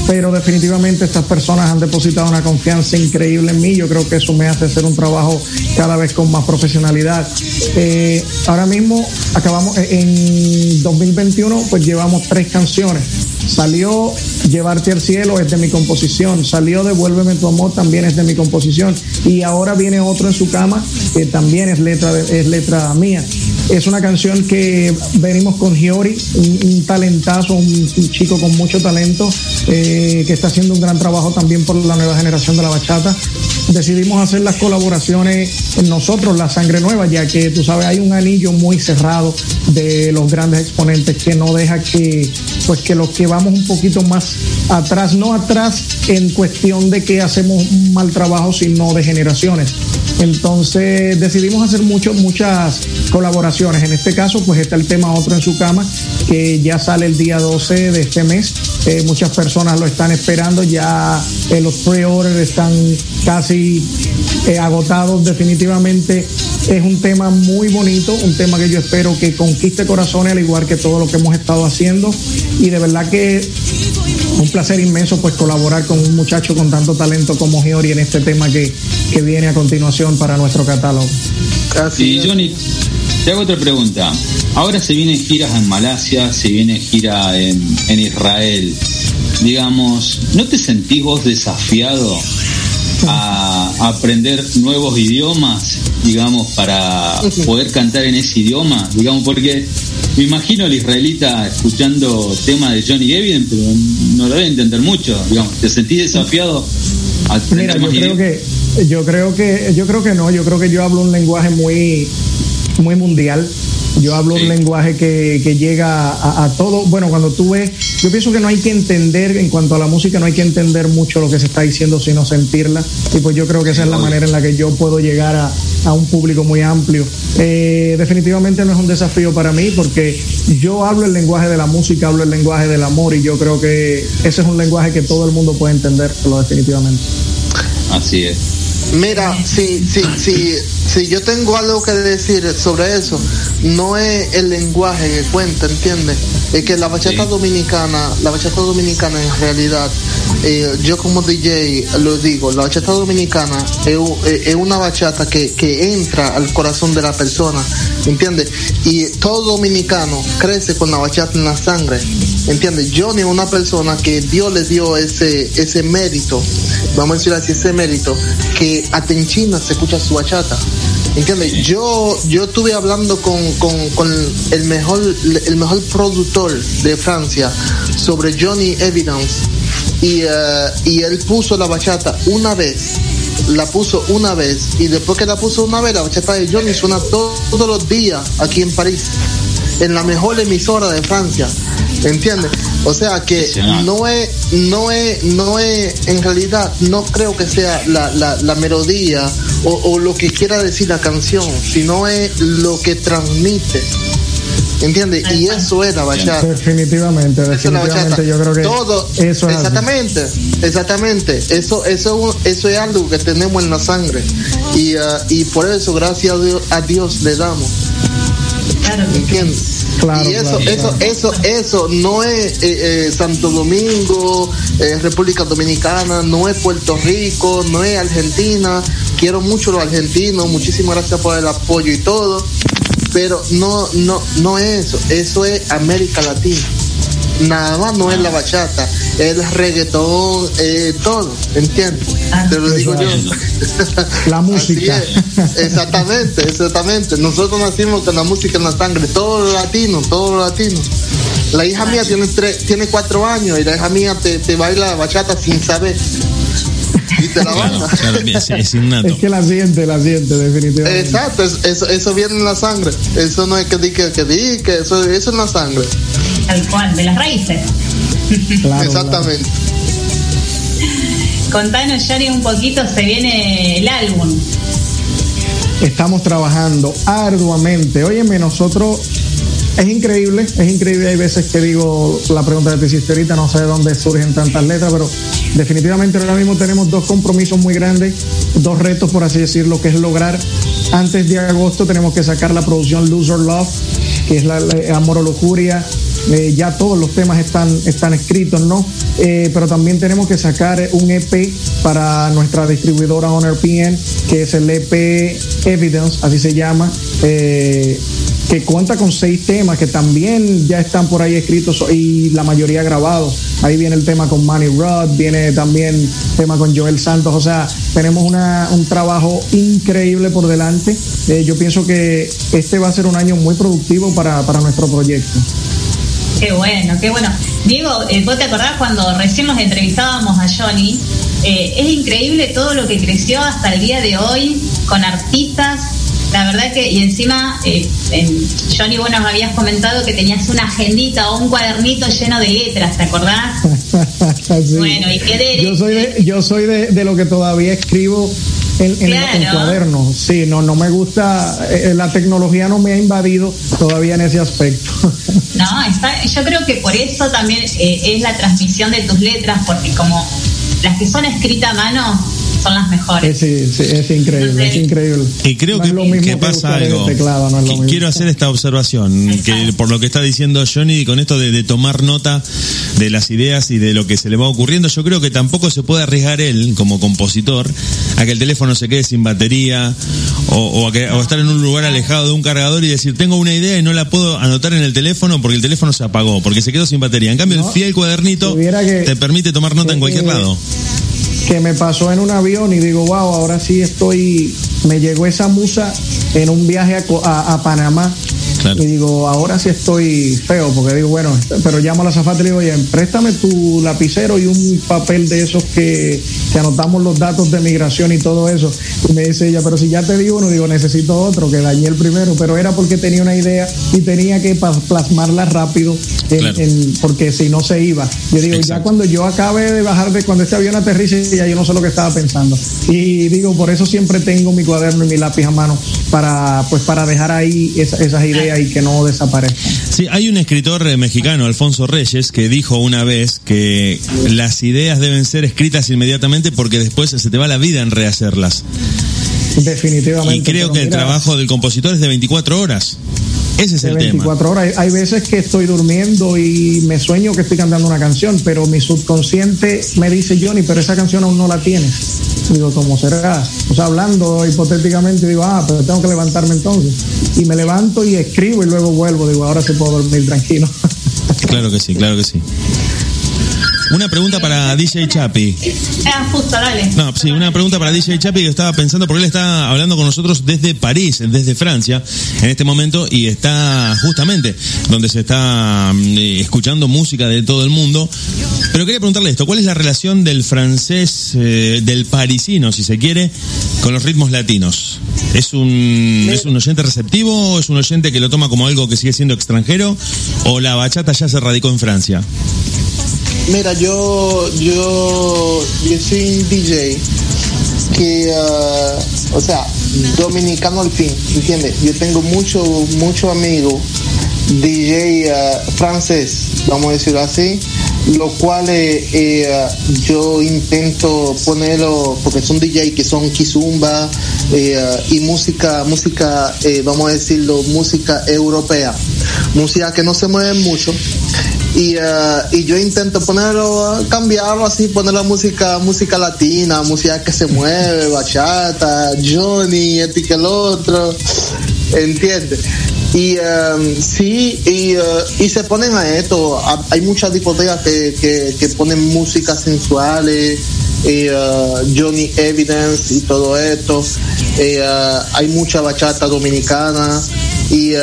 pero definitivamente estas personas han depositado una confianza increíble en mí. Yo creo que eso me hace hacer un trabajo cada vez con más profesionalidad eh, ahora mismo acabamos en 2021, pues llevamos tres canciones. Salió Llevarte al cielo, es de mi composición. Salió Devuélveme tu amor, también es de mi composición. Y ahora viene otro en su cama, que también es letra, es letra mía. Es una canción que venimos con Giori, un, talentazo, un, chico con mucho talento, eh, que está haciendo un gran trabajo también por la nueva generación de la bachata. decidimos hacer las colaboraciones nosotros, la sangre nueva, ya que tú sabes, hay un anillo muy cerrado de los grandes exponentes que no deja que, pues que los que vamos un poquito más atrás, no atrás en cuestión de que hacemos un mal trabajo, sino de generaciones. Entonces decidimos hacer mucho, muchas colaboraciones. En este caso, pues está el tema Otro en su cama, que ya sale el día 12 de este mes. Eh, muchas personas lo están esperando, ya eh, los pre-orders están casi eh, agotados definitivamente. Es un tema muy bonito, un tema que yo espero que conquiste corazones, al igual que todo lo que hemos estado haciendo. Y de verdad que un placer inmenso pues colaborar con un muchacho con tanto talento como Giori en este tema que, que viene a continuación para nuestro catálogo. Y Johnny, te hago otra pregunta. Ahora se vienen giras en Malasia, se viene gira en, en Israel. Digamos, ¿no te sentís vos desafiado a aprender nuevos idiomas, digamos, para poder cantar en ese idioma? Digamos, porque me imagino al israelita escuchando temas de Johnny Gavin, pero no lo debe entender mucho. Digamos, ¿te sentís desafiado a aprender Mira, yo creo que yo creo que yo creo que no, yo creo que yo hablo un lenguaje muy muy mundial. Yo hablo un lenguaje que, que llega a, a, todo. Bueno, cuando tú ves, yo pienso que no hay que entender, en cuanto a la música, no hay que entender mucho lo que se está diciendo, sino sentirla. Y pues yo creo que esa es la manera en la que yo puedo llegar a, a un público muy amplio. Eh, definitivamente no es un desafío para mí, porque yo hablo el lenguaje de la música, hablo el lenguaje del amor, y yo creo que ese es un lenguaje que todo el mundo puede entenderlo definitivamente. Así es. Mira, si, si, si, si yo tengo algo que decir sobre eso, no es el lenguaje que cuenta, ¿entiendes? Es que la bachata Sí. dominicana, la bachata dominicana en realidad, eh, yo como DJ lo digo, la bachata dominicana es, eh, es una bachata que, que entra al corazón de la persona, ¿entiendes? Y todo dominicano crece con la bachata en la sangre, ¿entiendes? Johnny es una persona que Dios le dio ese, ese mérito, vamos a decir así, ese mérito, que hasta en China se escucha su bachata. ¿Entiendes? Yo, yo estuve hablando con, con, con el mejor, el mejor productor de Francia sobre Johnny Evidence y, eh, y él puso la bachata una vez la puso una vez y después que la puso una vez la bachata de Johnny suena to- todos los días aquí en París en la mejor emisora de Francia ¿entiendes? o sea que no es no es no es en realidad no creo que sea la, la, la melodía o, o lo que quiera decir la canción sino es lo que transmite ¿entiendes? y eso es la bachata Definitivamente, es definitivamente yo creo que Todo, eso es exactamente, exactamente. Eso, eso, eso es algo que tenemos en la sangre y, ah, y por eso gracias a Dios, a Dios le damos. ¿Entiendes? Claro, y eso, claro, eso, claro. eso, eso no es eh, eh, Santo Domingo, eh, República Dominicana, no es Puerto Rico, no es Argentina. Quiero mucho a los argentinos, muchísimas gracias por el apoyo y todo, pero no, no, no es eso. Eso es América Latina. Nada más no es la bachata, es el reggaetón, eh, todo, ¿entiendes? Ah, Te lo digo yo. La música. Así es. Exactamente, exactamente. Nosotros nacimos con la música en la sangre, todos los latinos, todos los latinos. La hija mía tiene tres, tiene cuatro años y la hija mía te, te baila bachata sin saber. Y te la Claro, claro, es, es innato. Es que la siente, la siente, definitivamente. Exacto, es- eso, eso viene en la sangre. Eso no es que di que, que di, que eso, eso es en la sangre. Tal cual, de las raíces. Claro, Exactamente. Contanos, Johnny, un poquito, se viene el álbum. Estamos trabajando arduamente. Óyeme, nosotros es increíble, es increíble. Hay veces que digo la pregunta que te hiciste ahorita, no sé de dónde surgen tantas letras, pero definitivamente ahora mismo tenemos dos compromisos muy grandes, dos retos, por así decirlo, que es lograr antes de agosto tenemos que sacar la producción Loser Love, que es la, la- Amor o Lujuria. Eh, ya todos los temas están, están escritos, ¿no? Eh, pero también tenemos que sacar un EP para nuestra distribuidora Honor PN, que es el EP Evidence, así se llama, eh, que cuenta con seis temas que también ya están por ahí escritos y la mayoría grabados. Ahí viene el tema con Manny Rod, viene también tema con Joel Santos, o sea, tenemos una, un trabajo increíble por delante. Yo pienso que este va a ser un año muy productivo para, para nuestro proyecto. Qué bueno, qué bueno. Diego, eh, ¿vos te acordás cuando recién nos entrevistábamos a Johnny? eh, es increíble todo lo que creció hasta el día de hoy con artistas. La verdad que, y encima, eh, en- Johnny, vos nos habías comentado que tenías una agendita o un cuadernito lleno de letras, ¿te acordás? Sí. Bueno, y que de- yo soy de, yo soy de, de lo que todavía escribo en, Claro. en cuadernos. Sí, no, no me gusta, eh, la tecnología no me ha invadido todavía en ese aspecto. No, está, yo creo que por eso también eh, es la transmisión de tus letras, porque como las que son escritas a mano son las mejores. Sí, sí, es increíble, es increíble. Y creo No que, es lo mismo que que pasa algo. teclado, no es lo Que mismo. Quiero hacer esta observación, que por lo que está diciendo Johnny, y con esto de, de tomar nota de las ideas y de lo que se le va ocurriendo, yo creo que tampoco se puede arriesgar él, como compositor, a que el teléfono se quede sin batería o, o a, que- o estar en un lugar alejado de un cargador y decir, tengo una idea y no la puedo anotar en el teléfono porque el teléfono se apagó, porque se quedó sin batería. En cambio, No, el fiel cuadernito que- te permite tomar nota en que- cualquier lado. Que me pasó en un avión y digo, wow, ahora sí estoy, me llegó esa musa en un viaje a, a- a Panamá. Claro. Y digo, ahora sí estoy feo, porque digo, bueno, pero llamo a la zafata y le digo, oye, préstame tu lapicero y un papel de esos que, que anotamos los datos de migración y todo eso. Y me dice ella, pero si ya te di uno, digo, necesito otro, que dañé el primero, pero era porque tenía una idea y tenía que plasmarla rápido, en- Claro. en- porque si no se iba. Yo digo, ya cuando yo acabe de bajar de cuando este avión aterrice, ya yo no sé lo que estaba pensando. Y digo, por eso siempre tengo mi cuaderno y mi lápiz a mano para, pues, para dejar ahí esa- esas ideas y que no desaparezcan. Sí, hay un escritor eh, mexicano, Alfonso Reyes, que dijo una vez que las ideas deben ser escritas inmediatamente porque después se te va la vida en rehacerlas. Definitivamente. Y creo que el trabajo del compositor es de 24 horas. Ese es de el tema. 24 horas. Hay, hay veces que estoy durmiendo y me sueño que estoy cantando una canción, pero mi subconsciente me dice, Johnny, pero esa canción aún no la tienes. Digo, ¿cómo será? O sea, hablando hipotéticamente, digo, ah, pero tengo que levantarme entonces. Y me levanto y escribo y luego vuelvo. Digo, ahora sí puedo dormir tranquilo. Claro que sí, claro que sí. Una pregunta para DJ Chapi. Ah, justo, dale. No, sí, una pregunta para DJ Chapi que estaba pensando, porque él está hablando con nosotros desde París, desde Francia, en este momento, y está justamente donde se está mm, eh, escuchando música de todo el mundo. Pero quería preguntarle esto, ¿cuál es la relación del francés, eh, del parisino, si se quiere, con los ritmos latinos? ¿Es un, ¿Es un oyente receptivo o es un oyente que lo toma como algo que sigue siendo extranjero? ¿O la bachata ya se radicó en Francia? Mira, yo, yo, yo soy DJ que, ah, o sea, dominicano al fin, ¿entiendes? Yo tengo mucho, mucho amigos DJ ah, francés, vamos a decirlo así, lo cual eh, eh, ah, yo intento ponerlo, porque son DJ que son kizumba eh, y música, música, vamos a decirlo, música europea, música que no se mueve mucho y, eh, y yo intento ponerlo, eh, cambiarlo así, poner la música, música latina, música que se mueve, bachata, Johnny, este que el otro, ¿entiendes? Y eh, sí, y, eh, y se ponen a esto, hay muchas discotecas que, que, que ponen música sensuales, y, eh, Johnny Evidence y todo esto, hay mucha bachata dominicana, y eh,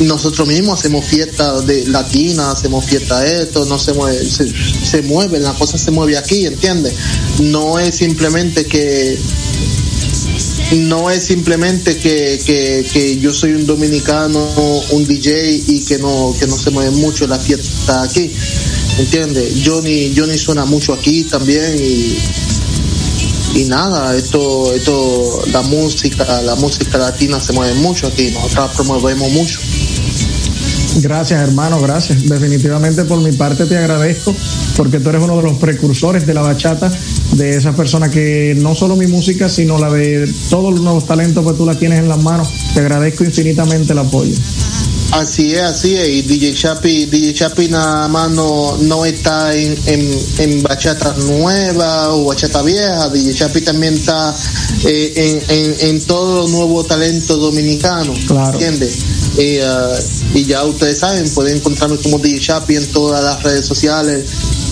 nosotros mismos hacemos fiestas de latinas, hacemos fiesta de esto, no se mueve, se, se mueve, la cosa se mueve aquí, ¿entiendes? No es simplemente que no es simplemente que, que, que yo soy un dominicano, un DJ y que no, que no se mueve mucho la fiesta aquí. ¿Entiendes? Johnny, Johnny suena mucho aquí también y, y nada, esto, esto, la música, la música latina se mueve mucho aquí, nosotros promovemos mucho. Gracias, hermano, gracias. Definitivamente por mi parte te agradezco porque tú eres uno de los precursores de la bachata, de esas personas que no solo mi música, sino la de todos los nuevos talentos que tú la tienes en las manos. Te agradezco infinitamente el apoyo. Así es, así es. Y DJ Chapi, DJ Chapi nada más no, no está en, en, en bachata nueva o bachata vieja. DJ Chapi también está eh, en, en, en todo los nuevo talento dominicano. Claro. ¿Entiendes? Y, uh, y ya ustedes saben, pueden encontrarme como DJ Chapi en todas las redes sociales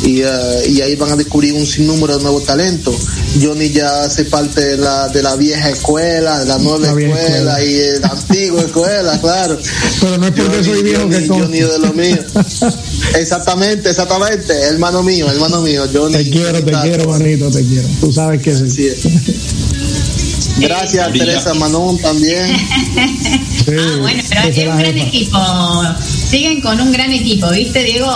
y, eh, y ahí van a descubrir un sinnúmero de nuevos talentos. Johnny ya hace parte de la, de la vieja escuela, de la nueva La escuela, escuela. y de la antigua escuela, claro. Pero no es porque Johnny, soy viejo Johnny, que con- Johnny de lo mío. Exactamente, exactamente, hermano mío, hermano mío, Johnny. Te quiero, te quiero, manito, te quiero. Tú sabes que sí. Gracias, Brilla. Teresa Manón también. Sí, Ah, bueno, pero es un gran equipo. Siguen con un gran equipo, ¿viste, Diego?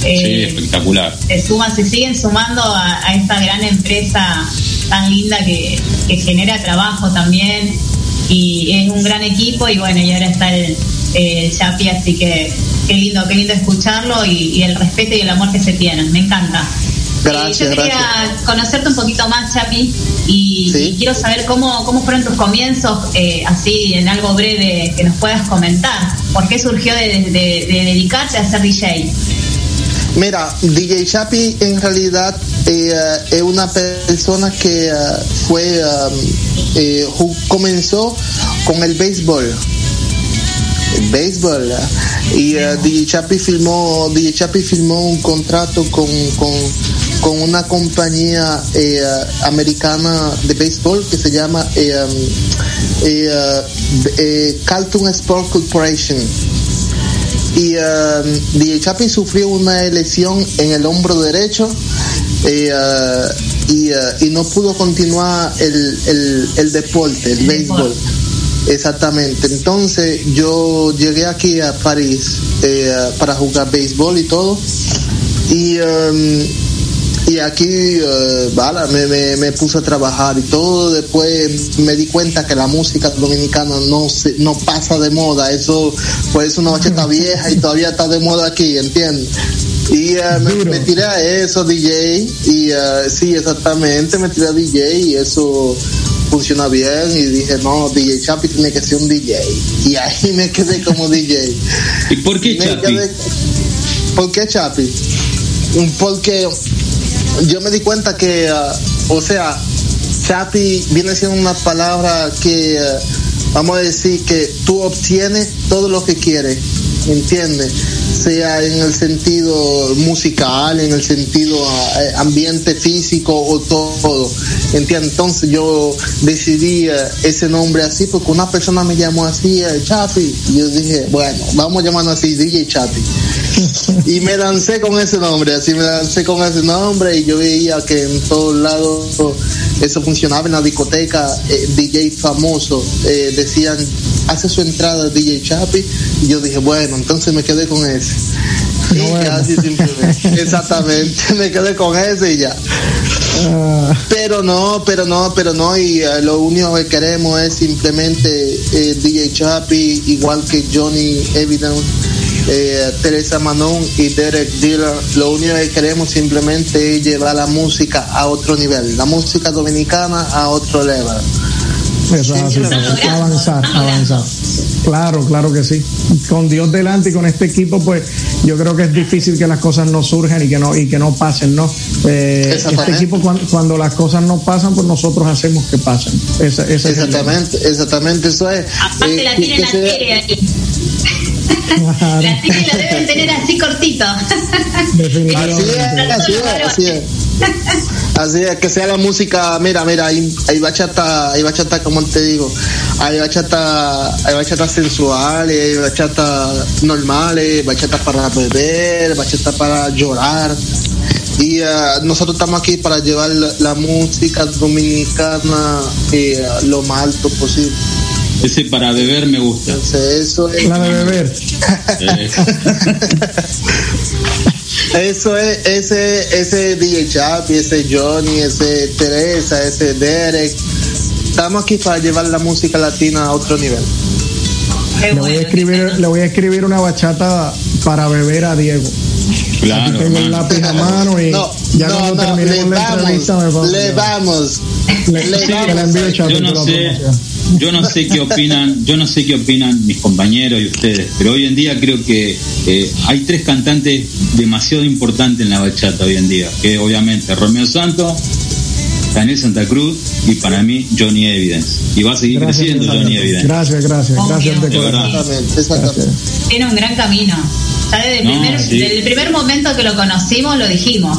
Sí, Eh, espectacular. se suman, se siguen sumando a, a esta gran empresa tan linda que, que genera trabajo también y es un gran equipo y bueno, y ahora está el, el Chapi, así que qué lindo, qué lindo escucharlo y, y el respeto y el amor que se tienen, me encanta. Gracias, Eh, yo quería gracias. conocerte un poquito más, Chapi, y, Sí. y quiero saber cómo, cómo fueron tus comienzos, eh, así en algo breve que nos puedas comentar. ¿Por qué surgió de, de- de dedicarte a ser DJ? Mira, DJ Chapi en realidad eh, es una persona que eh, fue eh, eh, ju- comenzó con el béisbol. El béisbol. eh, Y eh, DJ Chapi firmó, DJ Chapi firmó un contrato con, con, con una compañía eh, americana de béisbol que se llama eh, um, eh, eh, Carlton Sport Corporation y eh, DJ Chapi sufrió una lesión en el hombro derecho eh, y, eh, y no pudo continuar el, deporte, el béisbol. Exactamente. Entonces yo llegué aquí a París eh, para jugar béisbol y todo. Y, eh, y aquí eh, vale, me, me, me puse a trabajar y todo. Después me di cuenta que la música dominicana no se, no pasa de moda. Eso pues una bachata vieja y todavía está de moda aquí, ¿entiendes? Y eh, me, tiré a eso, DJ. Y eh, sí, exactamente, me tiré a DJ y eso funciona bien. Y dije, no, DJ Chapi tiene que ser un DJ. Y ahí me quedé como DJ. ¿Y por qué Me Chapi? quedé- ¿Por qué Chapi? Porque yo me di cuenta que, ah, o sea, Chapi viene siendo una palabra que, ah, vamos a decir, que tú obtienes todo lo que quieres, ¿entiendes? Sea en el sentido musical, en el sentido eh, ambiente físico o todo, ¿entiendes? Entonces yo decidí eh, ese nombre así porque una persona me llamó así, eh, Chapi, y yo dije, bueno, vamos a llamarnos así, DJ Chapi y me lancé con ese nombre, así me lancé con ese nombre y yo veía que en todos lados eso funcionaba en la discoteca, eh, DJ famoso, eh, decían, hace su entrada DJ Chapi y yo dije, bueno, entonces me quedé con ese. Y No, bueno. así simplemente. Exactamente, me quedé con ese y ya. Ah, Pero no, pero no, pero no, y eh, lo único que queremos es simplemente eh, DJ Chapi, igual que Johnny Evidence, eh, Teresa Manon y Derek Diller, lo único que queremos simplemente es llevar la música a otro nivel, la música dominicana a otro level. Eso es así. Avanzar, avanzar. Claro, claro que sí. Con Dios delante y con este equipo, pues yo creo que es difícil que las cosas no surjan y que no y que no pasen, ¿no? Eh, este equipo cuando, cuando las cosas no pasan, pues nosotros hacemos que pasen. Esa, esa es el- Exactamente, exactamente, eso es. Aparte Eh, la tienen la se- serie ahí. La tienen la deben tener así cortito. Así Definitivamente. es, así es, así es. Así es, que sea la música, mira, mira, hay, hay bachata, hay bachata, como te digo, hay bachata, hay bachata sensuales, hay bachata normales, bachata para beber, bachata para llorar. Y eh, nosotros estamos aquí para llevar la, la música dominicana eh, lo más alto posible. Ese para beber me gusta. Entonces, eso es. La de beber. Eso es ese ese DJ Chapi, ese Johnny, ese Teresa, ese Derek. Estamos aquí para llevar la música latina a otro nivel. Le voy, a escribir, le voy a escribir una bachata para beber a Diego. claro, Aquí tengo el lápiz a mano y No, ya no, cuando no, le terminemos la entrevista me vamos, le vamos. Le, le sí, vamos. la envío, Chapi, Yo no sé. Yo no sé qué opinan, yo no sé qué opinan mis compañeros y ustedes, pero hoy en día creo que eh, hay tres cantantes demasiado importantes en la bachata hoy en día, que obviamente Romeo Santos, Daniel Santa Cruz y para mí Johnny Evidence. Y va a seguir Gracias, creciendo gracias. Johnny Evidence. Gracias, gracias, Obvio. gracias de. Exactamente, exactamente. Tiene un gran camino. Ya desde el, primer, desde el primer momento que lo conocimos lo dijimos.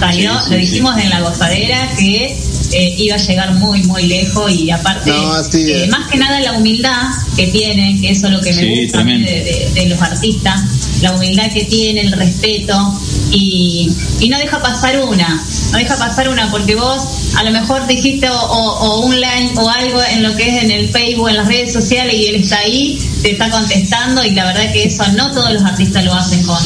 Salió, lo dijimos en la gozadera que eh, iba a llegar muy, muy lejos y aparte, eh, más que nada la humildad que tiene, que eso es lo que me gusta de, de, los artistas, la humildad que tiene, el respeto y, y no deja pasar una, no deja pasar una porque vos a lo mejor dijiste o, un line o algo en lo que es en el Facebook, en las redes sociales y él está ahí, te está contestando y la verdad que eso no todos los artistas lo hacen con,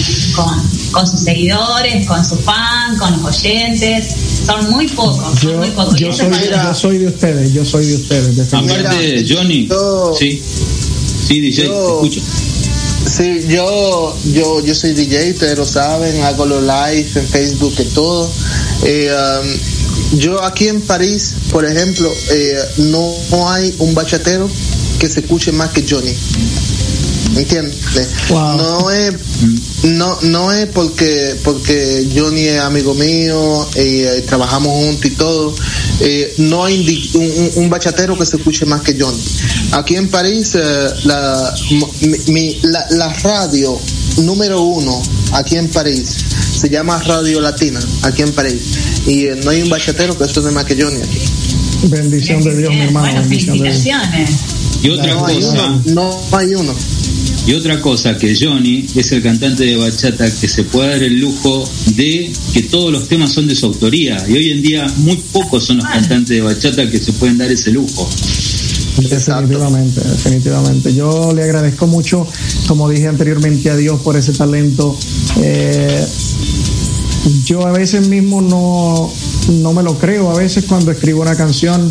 con, sus seguidores, con sus fans, con los oyentes, son muy pocos. Yo, muy pocos. Yo, soy, de ustedes, yo soy de ustedes. Aparte, Johnny, sí, sí, DJ, te escucho. Sí, yo, yo, yo soy DJ, ustedes lo saben, hago los live en Facebook y todo. Eh, um, yo aquí en París, por ejemplo, eh, no, hay un bachatero que se escuche más que Johnny. ¿Entiendes? No es no no es porque porque Johnny es amigo mío y eh, trabajamos juntos y todo. no hay un, bachatero que se escuche más que Johnny. Aquí en París la, la, la radio número uno aquí en París se llama Radio Latina, aquí en París. Y eh, no hay un bachatero que de más que Johnny aquí. Bendición de Dios, mi hermano. Y otra cosa. no hay uno. Y otra cosa, que Johnny es el cantante de bachata que se puede dar el lujo de que todos los temas son de su autoría. Y hoy en día muy pocos son los cantantes de bachata que se pueden dar ese lujo. Definitivamente, definitivamente. Yo le agradezco mucho, como dije anteriormente, a Dios por ese talento. Eh, yo a veces mismo no, no me lo creo. A veces cuando escribo una canción,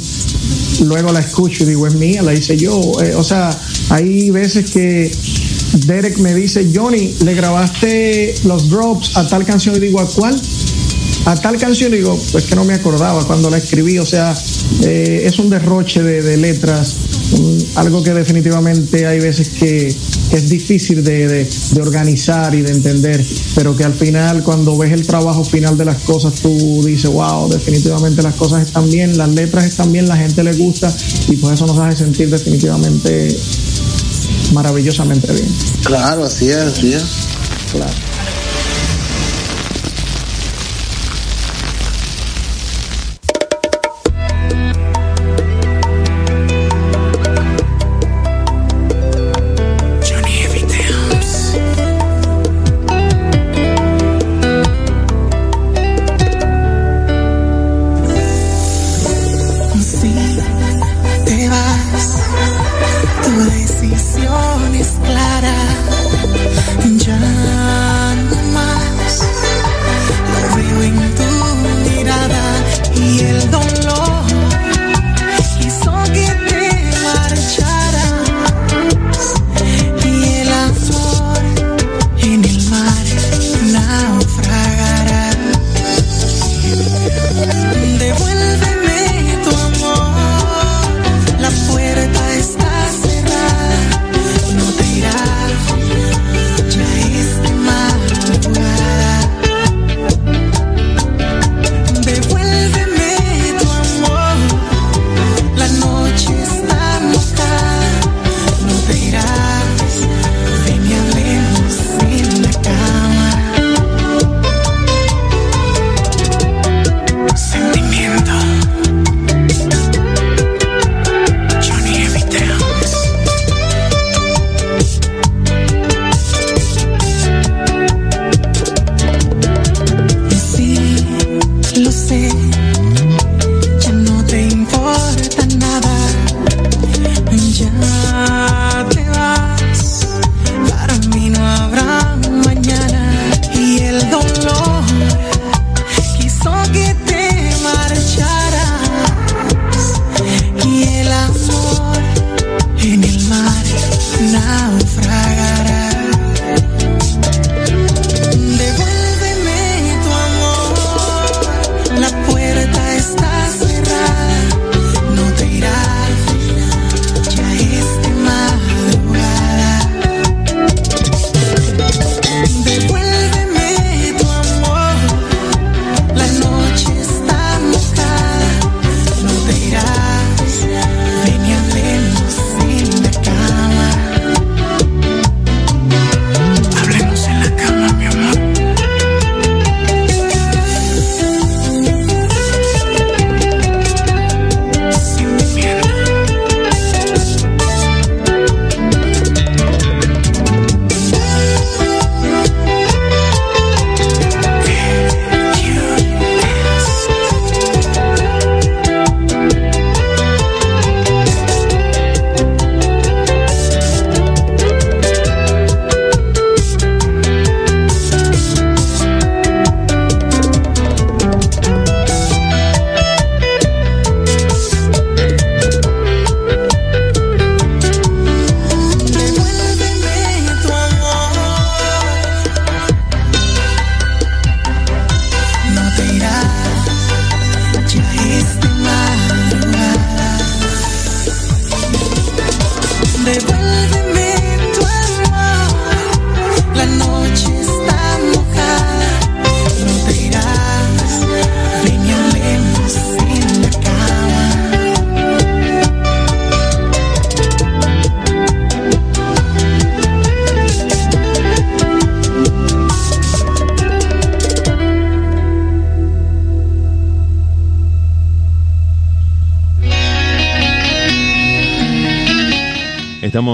luego la escucho y digo, es mía, la hice yo. Eh, o sea, hay veces que Derek me dice, Johnny, le grabaste los drops a tal canción y digo, ¿a cuál? A tal canción digo, pues que no me acordaba cuando la escribí, o sea, eh, es un derroche de, letras, algo que definitivamente hay veces que, es difícil de, organizar y de entender, pero que al final cuando ves el trabajo final de las cosas tú dices, wow, definitivamente las cosas están bien, las letras están bien, la gente le gusta y pues eso nos hace sentir definitivamente maravillosamente bien. Claro, así es, así es. Claro.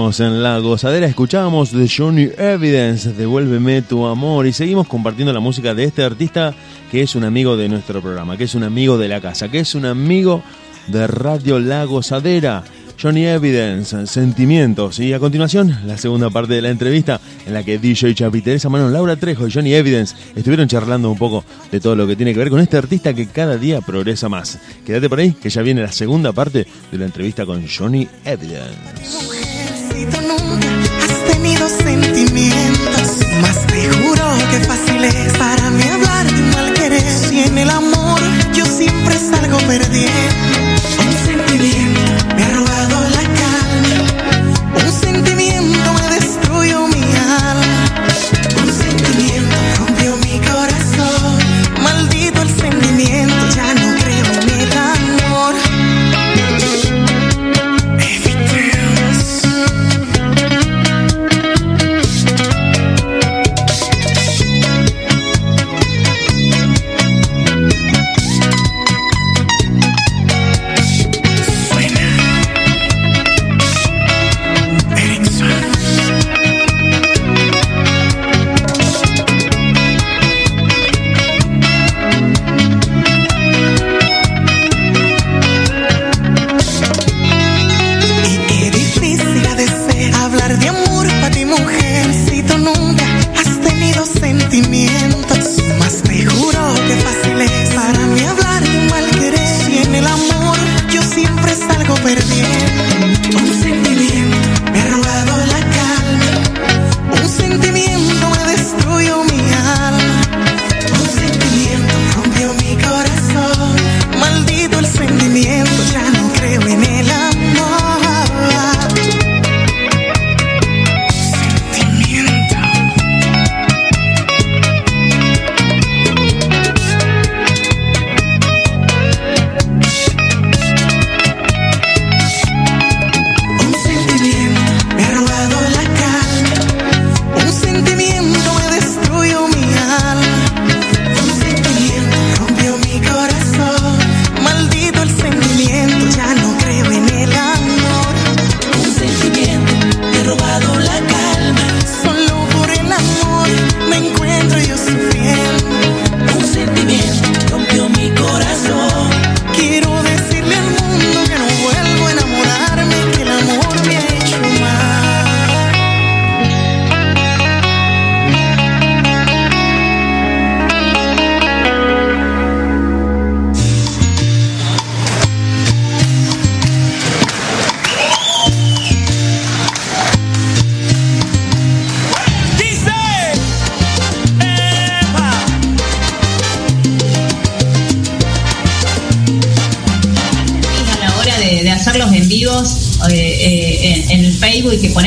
En la gozadera, escuchábamos de Johnny Evidence, Devuélveme tu amor, y seguimos compartiendo la música de este artista que es un amigo de nuestro programa, que es un amigo de la casa, que es un amigo de Radio La Gozadera. Johnny Evidence, Sentimientos. Y a continuación, la segunda parte de la entrevista en la que DJ Chapi, Teresa Manon, Laura Trejo y Johnny Evidence estuvieron charlando un poco de todo lo que tiene que ver con este artista que cada día progresa más. Quédate por ahí, que ya viene la segunda parte de la entrevista con Johnny Evidence nunca has tenido sentimientos. Más te juro que fácil es para mí hablar de mal querer. Si en el amor yo siempre salgo perdiendo.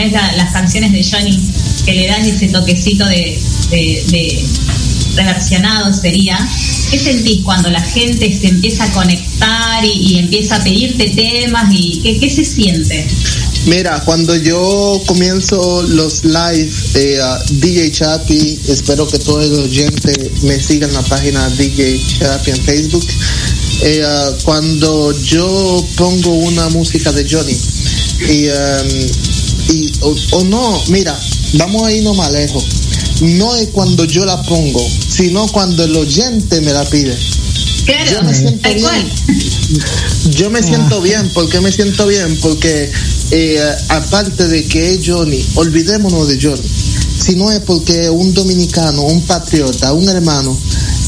Las canciones de Johnny que le dan ese toquecito de, de, reversionado sería ¿qué sentís cuando la gente se empieza a conectar y, empieza a pedirte temas y qué, se siente? Mira, cuando yo comienzo los live, eh, DJ Chapi, espero que todo el oyente me siga en la página DJ Chapi en Facebook. Eh, cuando yo pongo una música de Johnny, y, em, y o, o no, mira, vamos a irnos más lejos. No es cuando yo la pongo, sino cuando el oyente me la pide. Claro, Yo me siento bien. Yo me siento bien, ¿por qué me siento bien? Porque eh, aparte de que es Johnny, olvidémonos de Johnny. Si no es porque un dominicano, un patriota, un hermano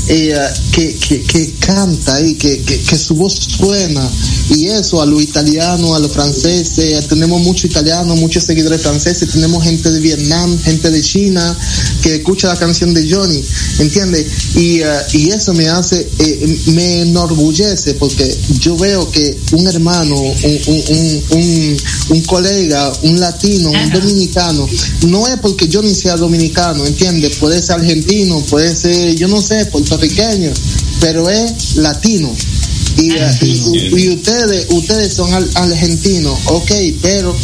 eh, que, que, que canta y que, que, que su voz suena y eso, a los italianos, a los franceses, tenemos muchos italianos, muchos seguidores franceses, tenemos gente de Vietnam, gente de China que escucha la canción de Johnny, ¿entiendes? Y, eh, y eso me hace, eh, me enorgullece porque yo veo que un hermano, un, un, un, un, un colega, un latino, un Ajá. dominicano, no es porque Johnny sea dominicano, ¿entiendes? Puede ser argentino, puede ser, yo no sé, puertorriqueño, pero es latino. Y, eh, y- y ustedes, ustedes son al- argentinos, ok, pero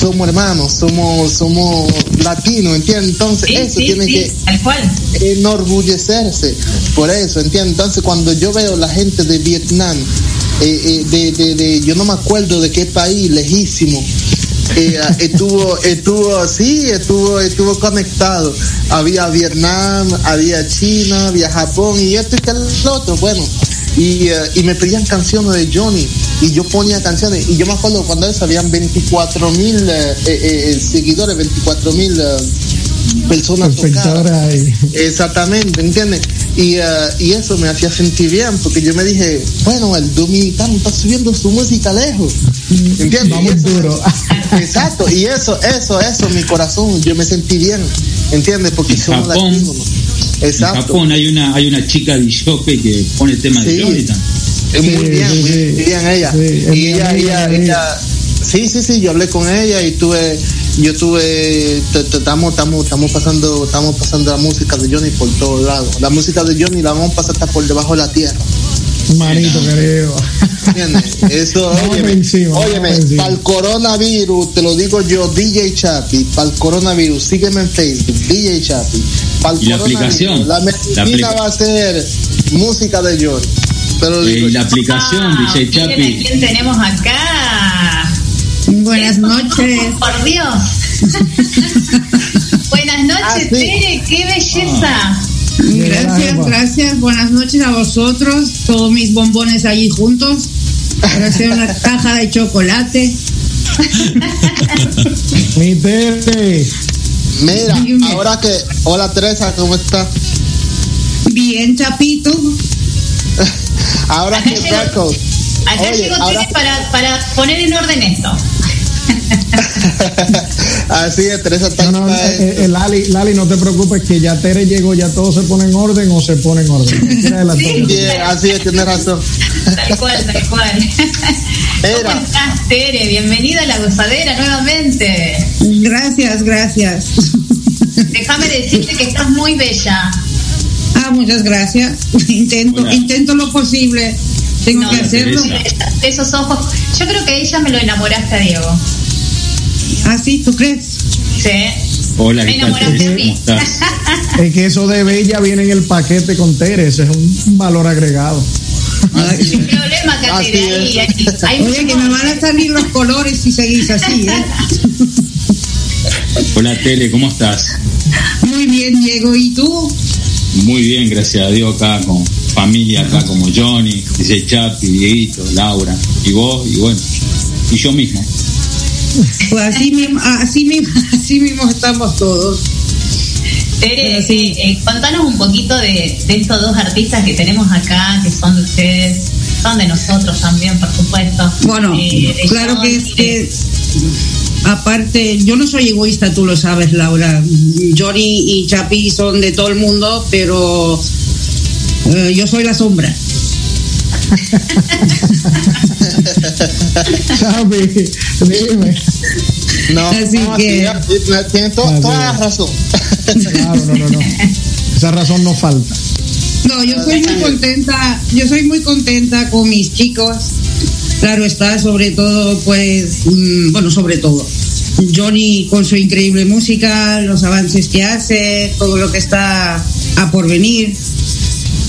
somos hermanos, somos, somos latinos, ¿entiendes? Entonces Sí, eso sí, tiene sí, que tal cual. enorgullecerse por eso, ¿entiendes? Entonces cuando yo veo la gente de Vietnam, eh, eh, de, de, de- yo no me acuerdo de qué país, lejísimo, eh, estuvo, estuvo, sí, estuvo, estuvo conectado. Había Vietnam, había China, había Japón y esto y que el otro, bueno. Y, eh, y me pedían canciones de Johnny y yo ponía canciones y yo me acuerdo cuando eso habían 24 mil eh, eh, seguidores, 24 mil personas tocadas. Exactamente, ¿entiendes? Y, eh, y eso me hacía sentir bien, porque yo me dije, bueno, el dominicano está subiendo su música lejos, ¿entiendes? Vamos Y eso- duro. Exacto, y eso, eso, eso, mi corazón, yo me sentí bien, ¿entiendes? Porque somos Japón, latinos. En Exacto. Japón hay una hay una chica de jockey que pone temas Sí. de Johnny también. Es muy Sí, bien, sí, muy sí. bien ella. Sí, y ella, amiga, ella, ella. sí, sí, sí, yo hablé con ella y tuve, yo tuve, estamos, estamos, estamos pasando, estamos pasando la música de Johnny por todos lados. La música de Johnny la vamos a pasar hasta por debajo de la tierra. Manito querido. Eso, óyeme, encima. para el coronavirus, te lo digo yo, DJ Chapi, para el coronavirus, sígueme en Facebook, DJ Chapi. Para el Y la aplicación. La La medicina aplica- va a ser música de. Te lo Eh, digo y la aplicación Ah, a Chapi. quién tenemos acá. Buenas noches. Por Dios. Buenas noches, Ah, sí. Tere, qué belleza. Gracias, Eva. gracias. Buenas noches a vosotros. Todos mis bombones allí juntos. Gracias una caja de chocolate. Mi Tere. Mira, Dígame. ahora que, hola Teresa, ¿cómo está? Bien, Chapito. Ahora que Draco, Acá Oye, llegó ahora- para, para poner en orden esto. así es, Teresa está No, no, está- eh, eh, Lali, Lali, no te preocupes que ya Tere llegó, ya todo se pone en orden o se pone en orden. Sí. Bien, así es, tienes razón. Tal cual, tal cual. Era. ¿Cómo estás, Tere? Bienvenida a la gozadera nuevamente. Gracias, gracias. Déjame decirte que estás muy bella. Ah, muchas gracias. Intento, Hola. intento lo posible. Tengo No, que hacerlo. Esos ojos. Yo creo que ella me lo enamoraste a Diego. Ah, sí, ¿tú crees? Sí. Hola, Me enamoraste a mí. ¿Cómo estás? Es que eso de bella viene en el paquete con Tere, ese es un valor agregado. Sin problema, Tere. Ahí, ahí, ahí Oye, que me van a salir los colores si seguís así, ¿eh? Hola Tele, ¿cómo estás? Muy bien, Diego. ¿Y tú? Muy bien, gracias a Dios acá con familia acá como Johnny, dice Chapi, Dieguito, Laura y vos y bueno, y yo mismo. Pues así mismo, así mismo, así mismo estamos todos. Tere, Pero sí. eh, eh, contanos un poquito de, de estos dos artistas que tenemos acá, que son de ustedes, son de nosotros también, por supuesto. Bueno, Eh, claro John que es que, aparte, yo no soy egoísta, tú lo sabes, Laura. Johnny y Chapi son de todo el mundo, pero eh, yo soy la sombra. Chapi, dime. No, Así no, que- to- Así toda la razón. Claro, no, no, no. Esa razón no falta. No, yo soy muy contenta, yo soy muy contenta con mis chicos. Claro está, sobre todo, pues, mm, bueno, sobre todo. Johnny con su increíble música, los avances que hace, todo lo que está a por venir.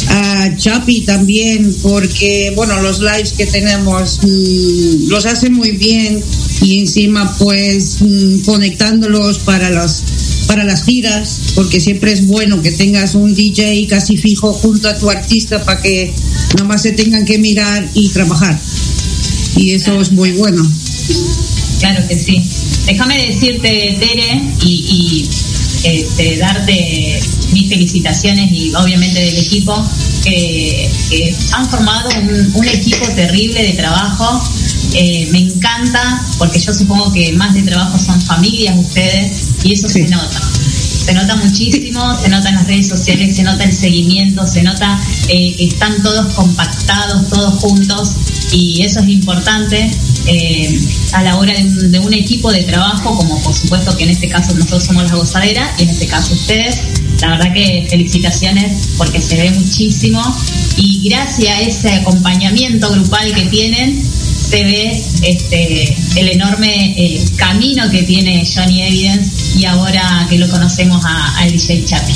A Chapi también, porque, bueno, los lives que tenemos mm, los hace muy bien y encima, pues, mm, conectándolos para los para las giras, porque siempre es bueno que tengas un DJ casi fijo junto a tu artista para que nomás se tengan que mirar y trabajar. Y eso es muy bueno. Claro que sí. Déjame decirte, Tere, y, y, este, darte mis felicitaciones y obviamente del equipo que, que han formado un, un equipo terrible de trabajo. Eh, me encanta porque yo supongo que más de trabajo son familias ustedes y eso se nota. Se nota muchísimo, se nota en las redes sociales, se nota el seguimiento, se nota eh, que están todos compactados, todos juntos y eso es importante eh, a la hora de un, de un equipo de trabajo, como por supuesto que en este caso nosotros somos la gozadera y en este caso ustedes. La verdad que felicitaciones porque se ve muchísimo y gracias a ese acompañamiento grupal que tienen se ve este, el enorme eh, camino que tiene Johnny Evidence y ahora que lo conocemos a- al DJ Chapi.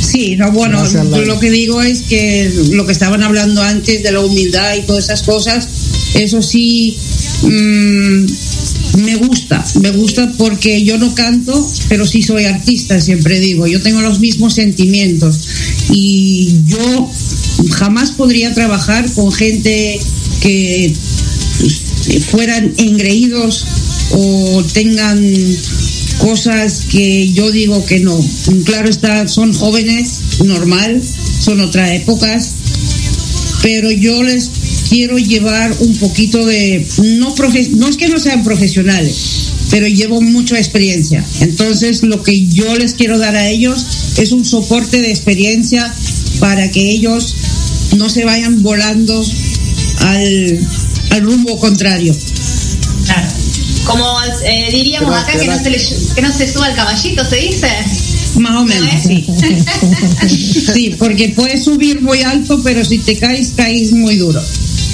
Sí, no, bueno, Gracias, lo que digo es que lo que estaban hablando antes de la humildad y todas esas cosas, eso sí mm, me gusta, me gusta porque yo no canto, pero sí soy artista, siempre digo, yo tengo los mismos sentimientos y yo jamás podría trabajar con gente que pues, fueran engreídos o tengan cosas que yo digo que no. Claro está, son jóvenes, normal, son otras épocas, pero yo les quiero llevar un poquito de, no, profe- no es que no sean profesionales, pero llevo mucha experiencia. Entonces lo que yo les quiero dar a ellos es un soporte de experiencia para que ellos no se vayan volando al, al rumbo contrario. Claro. Como eh, diríamos Pero, acá, que no, se le, que no se suba el caballito, ¿se dice? Más o menos, ¿No es? sí. Sí, porque puedes subir muy alto, pero si te caes, caes muy duro.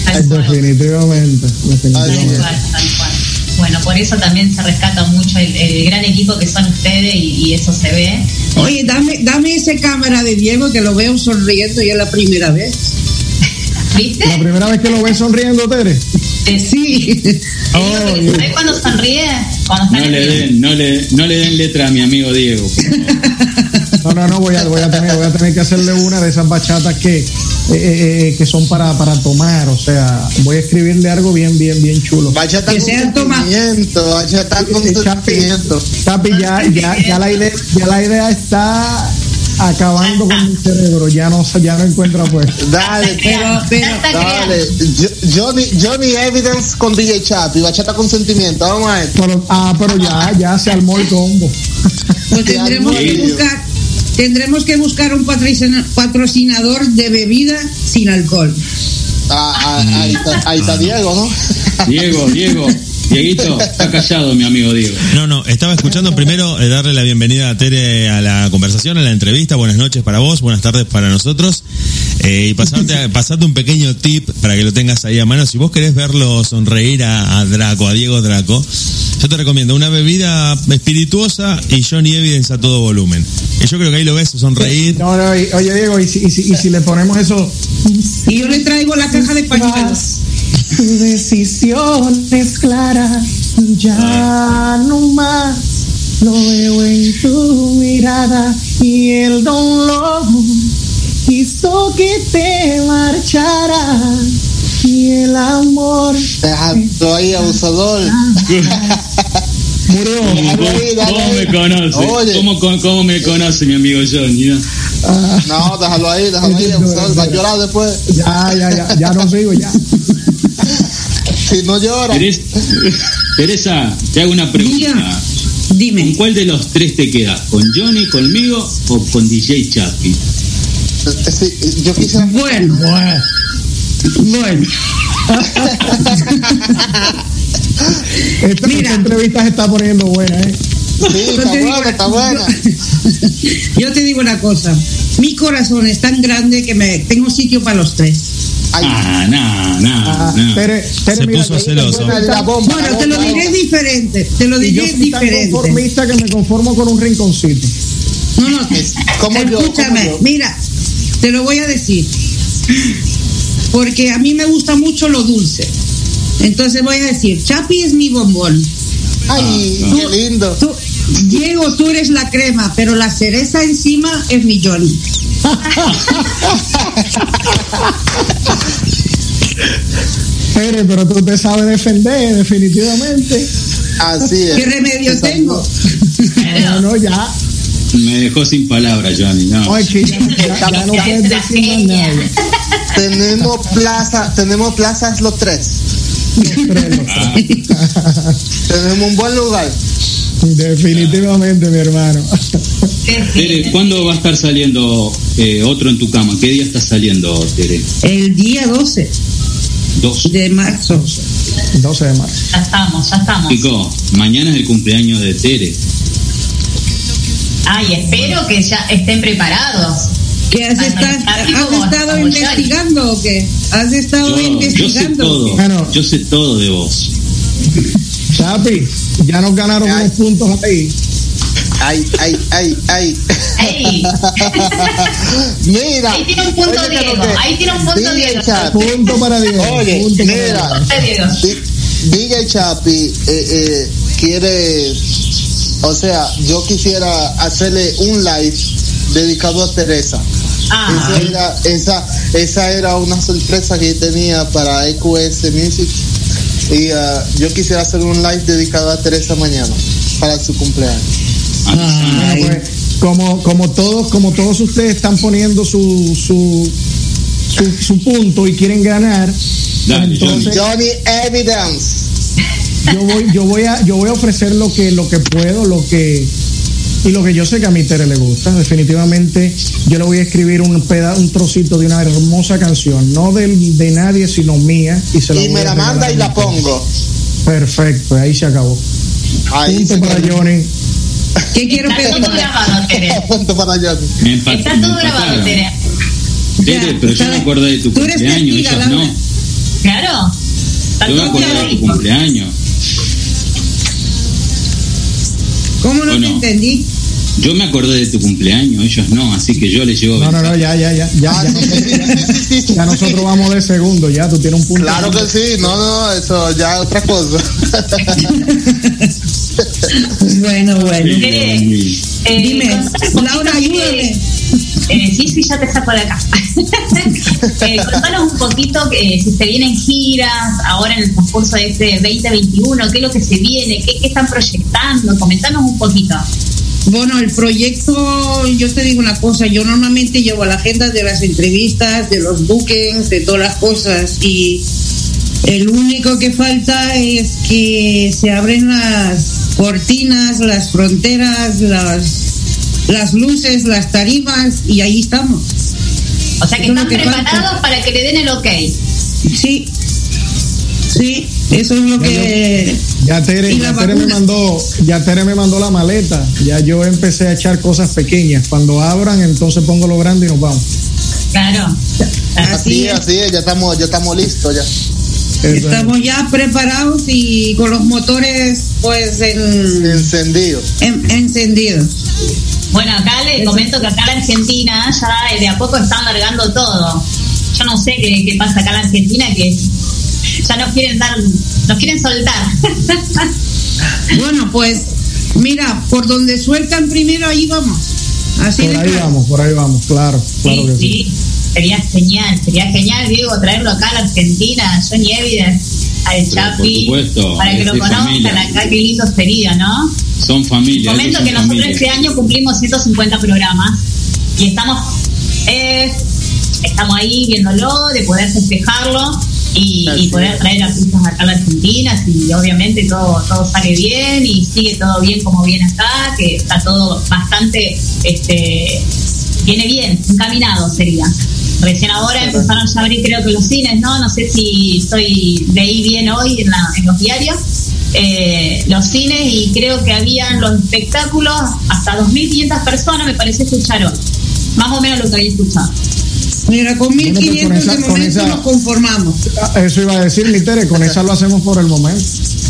Tal. Definitivamente, Tal definitivamente. cual, tal cual. Bueno, por eso también se rescata mucho el, el gran equipo que son ustedes y, y eso se ve. Oye, dame, dame esa cámara de Diego que lo veo sonriendo y es la primera vez. ¿Viste? La primera vez que lo ves sonriendo, Tere. Te- Sí. ¿Sabes cuando sonríe? Cuando No le den, no le, no le den letra a mi amigo Diego. No, no, no, voy a, voy a, tener, voy a tener que hacerle una de esas bachatas que, eh, eh, que son para, para tomar. O sea, voy a escribirle algo bien, bien, bien chulo. Bachata Que con sentimiento, bachata con Eh, Chapi, sentimiento. Chapi, ya, ya, ya, la idea, ya la idea está acabando con mi cerebro. Ya no, ya no encuentro pues. Dale, Pero, pero, dale. Jo- Johnny, Johnny Evidence con DJ Chapi, bachata con sentimiento. Vamos a ver. Pero, ah, pero ya, ya se armó el combo. pues tendremos que buscar, tendremos que buscar un patrocina- patrocinador de bebida sin alcohol. Ah, ah, ahí, está, ahí está Diego, ¿no? Diego, Diego, Dieguito, está callado mi amigo Diego. No, no, estaba escuchando primero eh, darle la bienvenida a Tere a la conversación, a la entrevista. Buenas noches para vos, buenas tardes para nosotros. Eh, y pasarte, a- pasarte un pequeño tip para que lo tengas ahí a mano. Si vos querés verlo sonreír a, a Draco, a Diego Draco, yo te recomiendo una bebida espirituosa y Johnny Evidence a todo volumen. Y yo creo que ahí lo ves sonreír. No, no, y- oye, Diego, y si, y si, y si le ponemos eso. Y yo le traigo la caja de pañuelos. Tus decisiones claras, ya no más. Lo veo en tu mirada y el dolor hizo que te marcharas. Y el amor Dejando ahí, abusador. murió. Dale ahí, dale ¿Cómo me conoce? Oye. ¿Cómo, cómo, cómo me conoce mi amigo Johnny? no? Ah, No, déjalo ahí, déjalo ahí. Va a llorar después. ya, ya, ya, ya no sigo, ya. Si no llora. Teres- Teresa, te hago una pregunta. Diga. ¿Con Dime. cuál de los tres te quedas? ¿Con Johnny, conmigo o con DJ Chapi? Sí, yo quisiera. Bueno, bueno. Esta, Mira. esta entrevista se está poniendo buena, ¿eh? Sí, Yo está te digo- buena, está buena. Yo te digo una cosa. Mi corazón es tan grande que me tengo sitio para los tres. Ay, Ah, no, no, Ah, no. Tere, Tere, Se mira, puso celoso. bomba, Bueno, te lo diré diferente. Te lo Y yo diré soy tan diferente. conformista que me conformo con un rinconcito. No, no. ¿Cómo yo? Escúchame, ¿Cómo yo? mira, te lo voy a decir. Porque a mí me gusta mucho lo dulce. Entonces voy a decir, Chapi es mi bombón. Ay, Ah, qué lindo. Tú, Diego, tú eres la crema, pero la cereza encima es mi Johnny. Tere, pero tú te sabes defender, definitivamente. Así es. ¿Qué remedio tengo? No, no, ya. Me dejó sin palabras, Johnny. No. No, es que ya, ya- ya no puedes La decir más genia. nada. Tenemos plaza, tenemos plazas los tres. Tenemos un buen lugar. Definitivamente, mi hermano. Tere. ¿cuándo va a estar saliendo eh, otro en tu cama? ¿Qué día está saliendo, Tere? El día 12 Dos. de marzo. 12 de marzo. Ya estamos, ya estamos. Chico, mañana es el cumpleaños de Tere. Ay, espero que ya estén preparados. ¿Qué has, estar has estado investigando o qué? ¿Has estado Yo, yo sé investigando? todo. Bueno. Yo sé todo de vos. Chapi, ya nos ganaron Ay. unos puntos ahí. Ay, ay, ay, ay. Ey, Mira. ahí tiene un punto Diego. Ahí tiene un punto Diego. Chapi, Punto para Diego. Oye, punto mira. Diego. Punto Diego. Di- DJ Chapi eh, eh, quiere, o sea, yo quisiera hacerle un live dedicado a Teresa. Ah, Esa era, esa, esa era una sorpresa que tenía para EQS Music. Y ah, yo quisiera hacer un live dedicado a Teresa mañana, para su cumpleaños. Bueno, pues, como, como todos, como todos ustedes están poniendo su, su, su, su punto y quieren ganar, Dale, entonces Johnny Evidence. yo voy, yo voy a, yo voy a ofrecer lo que, lo que puedo, lo que y lo que yo sé que a mi Tere le gusta. Definitivamente yo le voy a escribir un peda, un trocito de una hermosa canción, no del, de nadie sino mía y se la Y voy me a la manda a y la Tere. pongo. Perfecto, ahí se acabó. Ahí Punto se para quedó. Johnny. ¿Qué quiero está pedir? todo grabado, Tere. Punto para Johnny. Está todo grabado. Tere. Tere, Ya, pero yo me acuerdo de tu tú eres cumpleaños, no. Claro. Está Yo me todo acuerdo de tu cumpleaños. ¿Cómo no ¿O te no? entendí? Yo me acordé de tu cumpleaños, ellos no, así que yo les llevo No, no, no, ya, ya, ya. Ya, ya, nosotros vamos de segundo, ya tú tienes un punto. Claro que sí, no, no, eso ya es otra cosa. Bueno, bueno. Johnny. eh, Dime, Laura, ayúdame. Eh, sí, ya te saco de acá. eh, contanos un poquito que si se vienen giras ahora en el transcurso de este 2021, qué es lo que se viene, qué, qué están proyectando, comentanos un poquito. Bueno, el proyecto, yo te digo una cosa, yo normalmente llevo la agenda de las entrevistas, de los bookings, de todas las cosas y el único que falta es que se abren las cortinas, las fronteras, las, las luces, las tarimas y ahí estamos. O sea que Eso están que preparados falta. para que le den el ok. Sí, sí, eso es lo que... Ya Tere, ya Tere me mandó, ya Tere me mandó la maleta. Ya yo empecé a echar cosas pequeñas. Cuando abran, entonces pongo lo grande y nos vamos. Claro. Así Así, es. así es, ya estamos, ya estamos listos ya. Estamos ya preparados y con los motores pues en, Encendido. en- encendidos. Bueno, acá le comento que acá en la Argentina ya de a poco están largando todo. Yo no sé qué, qué pasa acá en la Argentina que ya nos quieren dar, nos quieren soltar. Bueno, pues mira, por donde sueltan primero ahí vamos. Así Por de ahí claro. vamos, por ahí vamos, claro, claro sí, que sí. sí, sería genial, sería genial, Diego, traerlo acá a la Argentina, Johnny Evidence, al Chapi, por supuesto, para que lo conozcan familia. acá, qué lindo sería, ¿no? Son familia. Comento ellos que son nosotros familia. este año cumplimos 150 programas y estamos eh, estamos ahí viéndolo, de poder festejarlo y, y poder traer artistas acá a la Argentina, y obviamente todo, todo sale bien y sigue todo bien como viene acá, que está todo bastante, este viene bien, encaminado sería. Recién ahora empezaron ya a abrir creo que los cines, ¿no? No sé si estoy leí bien hoy en, la- en los diarios. eh, los cines y creo que habían los espectáculos hasta 2.500 personas, me parece escucharon. Más o menos lo que había escuchado. Mira, con Bueno, pues, 1500 con esa- de con momento esa- nos conformamos. Ah, Eso iba a decir, mi Tere, con esa lo hacemos por el momento.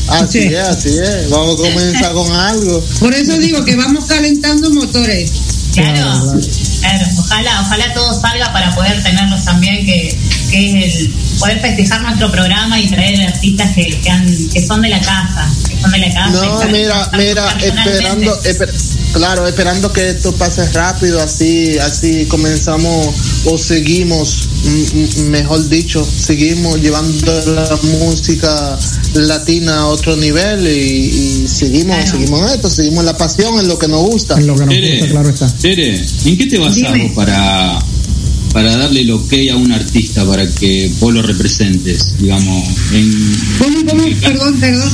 Así Sí. es, así es. Vamos a comenzar con algo. Por eso digo que vamos calentando motores. Claro, Claro, claro. Ojalá, ojalá todo salga para poder tenerlos también, que, que es el poder festejar nuestro programa y traer artistas que, que, han- que son de la casa, que son de la casa. No, mira, mira, esperando, esper- claro, esperando que esto pase rápido, así, así comenzamos o seguimos, mejor dicho, seguimos llevando la música latina a otro nivel y, y seguimos, seguimos en esto, seguimos la pasión en lo que nos gusta. En lo que nos Tere, gusta, claro está. Tere, ¿en qué te basas para, para darle el ok a un artista para que vos lo representes? Digamos, en, ¿Cómo, cómo? Perdón, perdón.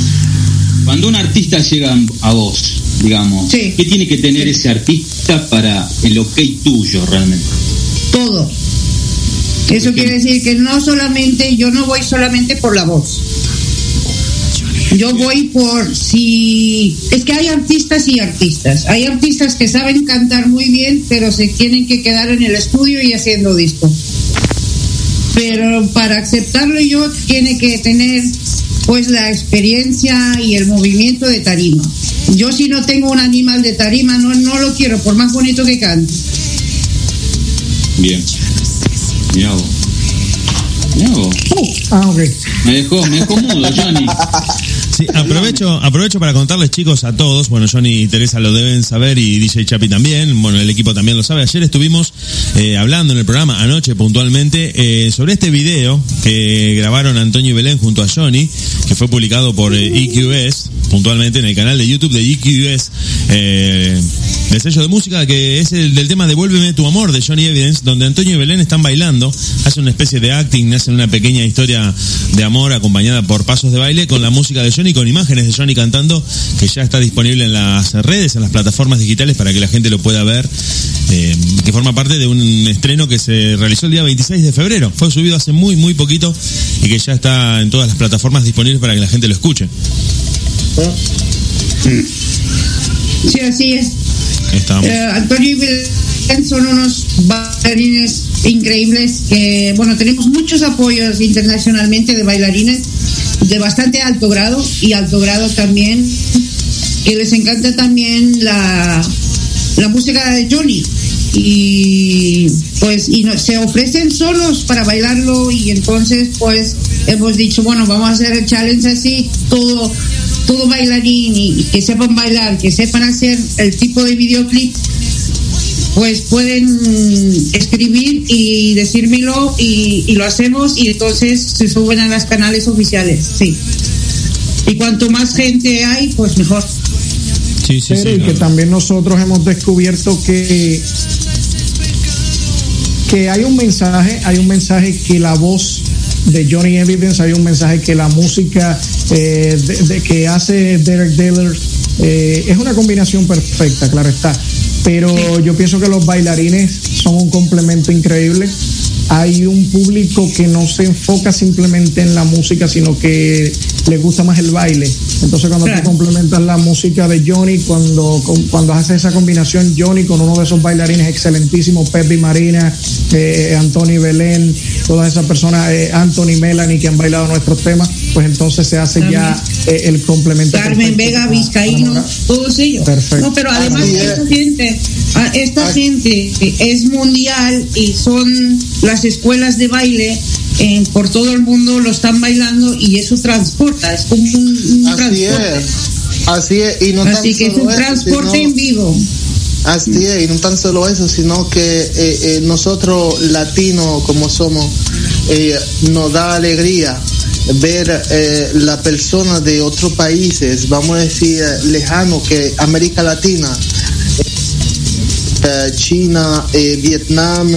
cuando un artista llega a vos, digamos, Sí. ¿qué tiene que tener ese artista para el ok tuyo realmente? Todo. Eso quiere decir que no solamente, yo no voy solamente por la voz. Yo voy por si... Es que hay artistas y artistas. Hay artistas que saben cantar muy bien, pero se tienen que quedar en el estudio y haciendo disco. Pero para aceptarlo yo tiene que tener pues la experiencia y el movimiento de tarima. Yo si no tengo un animal de tarima no, no lo quiero, por más bonito que cante. Bien. Mirá vos. Mirá vos. Ah, ok. Me dejó, me dejó mudo, Johnny. Sí, aprovecho, aprovecho para contarles, chicos, a todos. Bueno, Johnny y Teresa lo deben saber y DJ Chapi también. Bueno, el equipo también lo sabe. Ayer estuvimos eh, hablando en el programa, anoche puntualmente, eh, sobre este video que grabaron Antonio y Belén junto a Johnny, que fue publicado por eh, EQS, puntualmente en el canal de YouTube de EQS, del sello de música, que es el del tema Devuélveme tu amor de Johnny Evidence, donde Antonio y Belén están bailando, hacen una especie de acting, hacen una pequeña historia de amor acompañada por pasos de baile con la música de Johnny, con imágenes de Johnny cantando, que ya está disponible en las redes, en las plataformas digitales para que la gente lo pueda ver, eh, que forma parte de un estreno que se realizó el día 26 de febrero. Fue subido hace muy, muy poquito y que ya está en todas las plataformas disponibles para que la gente lo escuche. Sí, así es. Eh, Antonio y Belén son unos bailarines increíbles que, bueno, tenemos muchos apoyos internacionalmente de bailarines de bastante alto grado y alto grado también, que les encanta también la, la música de Johnny. Y pues y no- se ofrecen solos para bailarlo y entonces pues hemos dicho bueno vamos a hacer el challenge así todo todo bailarín y, y que sepan bailar que sepan hacer el tipo de videoclip pues pueden escribir y decírmelo y, y lo hacemos y entonces se suben a los canales oficiales, sí. Y cuanto más gente hay, pues mejor. Sí, sí, Pero sí. y no. que también nosotros hemos descubierto que que hay un mensaje, hay un mensaje que la voz de Johnny Evidence, hay un mensaje que la música eh, de, de que hace Derek Diller eh, es una combinación perfecta, claro está. Pero yo pienso que los bailarines son un complemento increíble. Hay un público que no se enfoca simplemente en la música, sino que le gusta más el baile. Entonces cuando tú complementas la música de Johnny, cuando, con- cuando hace esa combinación Johnny con uno de esos bailarines excelentísimos, Pepe Marina, eh, Anthony Belén, todas esas personas, eh, Anthony Melanie que han bailado nuestros temas, pues entonces se hace ya eh, el complemento. Carmen Vega, Vizcaíno, todos ellos. Perfecto. No, pero además esta gente, a- esta gente es mundial y son las escuelas de baile por todo el mundo lo están bailando y eso transporta, es como un, un Así transporte. es. Así es. Y no Así tan que es solo un eso, transporte sino- en vivo. Así es, y no tan solo eso, sino que eh, eh, nosotros latinos como somos, eh, nos da alegría ver eh, la persona de otros países, vamos a decir, lejano que América Latina, eh, China, eh, Vietnam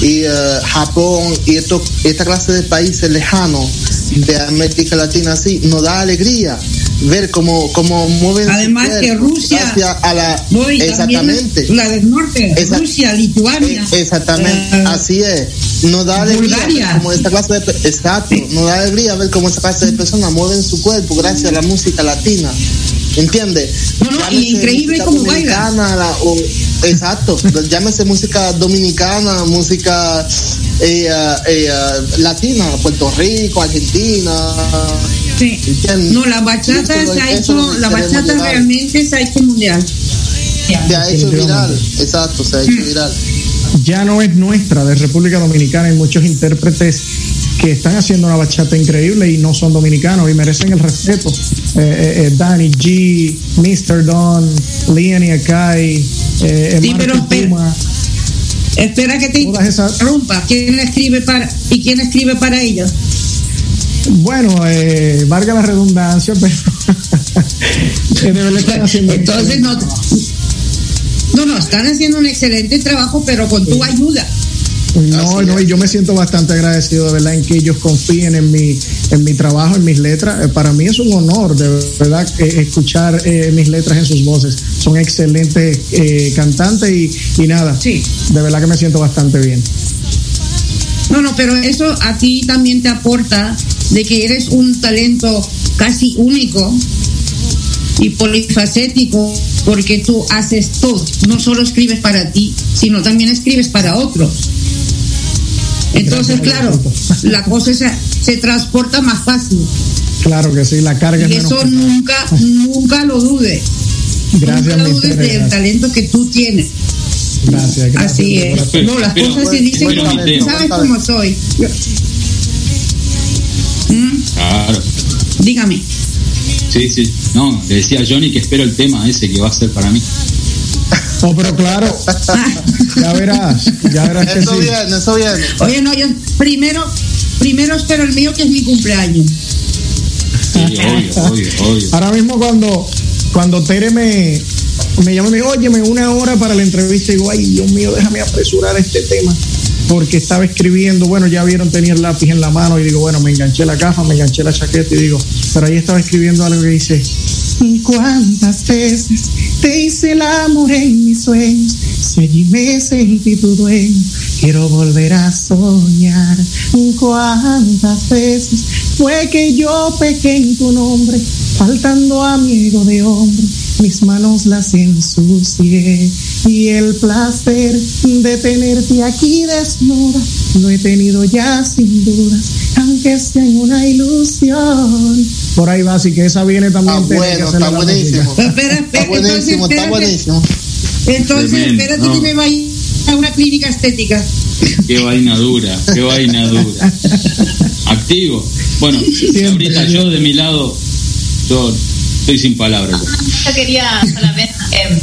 y eh, Japón y esto, esta clase de países lejanos de América Latina así, nos da alegría ver cómo, cómo mueven Además que Rusia, hacia a la exactamente la del norte, Rusia, Lituania. eh, exactamente, eh, así es. Nos da alegría Bulgaria. cómo esta clase de exacto, nos da alegría ver cómo esta clase de personas mueven su cuerpo gracias a la música latina. ¿Entiendes? No, no, y increíble cómo baila. dominicana, la- o- exacto, llámese música dominicana, música eh, eh, ah, latina, Puerto Rico, Argentina. Sí. ¿entiendes? No, la bachata se ha hecho, la bachata llegar. realmente se ha hecho mundial. Se ha hecho viral, exacto, se ha hecho viral. ya no es nuestra, de República Dominicana. Hay muchos intérpretes que están haciendo una bachata increíble y no son dominicanos y merecen el respeto. Eh, eh, eh, Danny G, Mr. Don, Liani Akai, eh, Sí, pero espera. Puma. Espera que te interrumpa. ¿Quién escribe para y quién escribe para ellos? Bueno, eh, valga la redundancia, pero que de verdad están haciendo un Entonces no, no, no, están haciendo un excelente trabajo, pero con tu ayuda. No, no, y yo me siento bastante agradecido de verdad en que ellos confíen en mi, en mi trabajo, en mis letras. Eh, Para mí es un honor de verdad escuchar eh, mis letras en sus voces. Son excelentes eh, cantantes y, y nada, Sí. de verdad que me siento bastante bien. No, no, pero eso a ti también te aporta de que eres un talento casi único y polifacético porque tú haces todo. No solo escribes para ti, sino también escribes para otros. Entonces, claro, la cosa se, se transporta más fácil. Claro que sí, la carga es Y menos eso pesada. nunca, nunca lo dudes. Gracias, nunca lo dudes del talento que tú tienes. Gracias, gracias. Así es. No, las pero- cosas se dicen pero como sabes cómo soy. Mm, Claro. Dígame. Sí, sí. No, le decía a Johnny que espero el tema ese que va a ser para mí. Oh, pero claro, ya verás, ya verás que Eso sí. viene, eso viene. Oye, no, yo primero, primero espero el mío que es mi cumpleaños. Sí, obvio, obvio, obvio. Ahora mismo cuando, cuando Tere me, me llama y me dijo, oye, me una hora para la entrevista, y digo, ay, Dios mío, déjame apresurar este tema. Porque estaba escribiendo, bueno, ya vieron, tenía el lápiz en la mano y digo, bueno, me enganché la gafa, me enganché la chaqueta y digo, pero ahí estaba escribiendo algo que dice, ¿cuántas veces te hice el amor en mis sueños? Si allí me sentí tu dueño, quiero volver a soñar. ¿Cuántas veces fue que yo pequé en tu nombre, faltando amigo de hombre? Mis manos las ensucié y el placer de tenerte aquí desnuda lo he tenido ya sin dudas, aunque sea en una ilusión. Por ahí va, así que esa viene también. Que bueno, está buenísimo. Espera, Está espera, entonces buenísimo, está buenísimo. entonces espérate no. que me vaya a una clínica estética. Qué vaina dura, qué vaina dura. Activo. Bueno, ahorita yo de mi lado, yo estoy sin palabras. Yo quería solamente eh,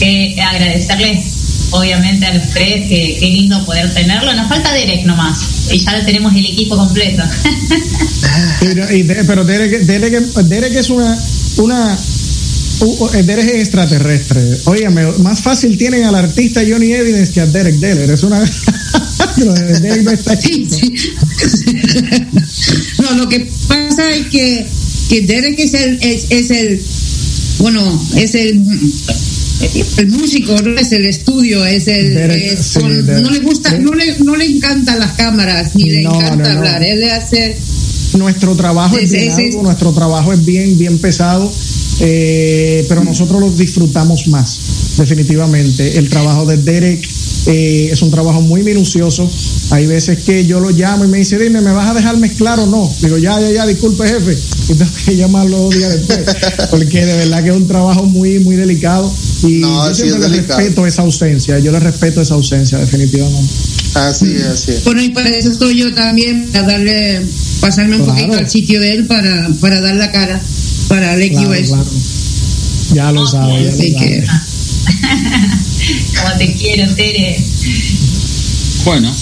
eh, agradecerles, obviamente, a los tres, que qué lindo poder tenerlo. Nos falta Derek nomás, y ya tenemos el equipo completo. Pero, y de- pero Derek, Derek, Derek es una, una Derek es extraterrestre. Óigame, más fácil tienen al artista Johnny Evidence que a Derek Deller. Es una. Derek no está Sí, sí. no, lo que pasa es que, que Derek es el, es, es el, bueno, es el, el músico, no es el estudio, es el, Derek, es sí, con- Derek. no le gusta, no le, no le encantan las cámaras, ni le No, encanta no, hablar, él le hace, nuestro trabajo es bien arduo, nuestro trabajo es bien, bien pesado, eh, pero nosotros lo disfrutamos más, definitivamente. El trabajo de Derek eh, es un trabajo muy minucioso. Hay veces que yo lo llamo y me dice, dime, ¿me vas a dejar mezclar o no? Digo, ya, ya, ya, disculpe, jefe. Y tengo que llamarlo dos días después, porque de verdad que es un trabajo muy, muy delicado. Y No, yo sí siempre le delicado. respeto esa ausencia, yo le respeto esa ausencia, definitivamente. Así es, así es. bueno, y para eso estoy yo también, para darle, pasarme un Claro. poquito al sitio de él para, para dar la cara para el Claro, XOS. claro. Ya lo sabe, ya Así lo que-. Como te quiero, Tere. Bueno,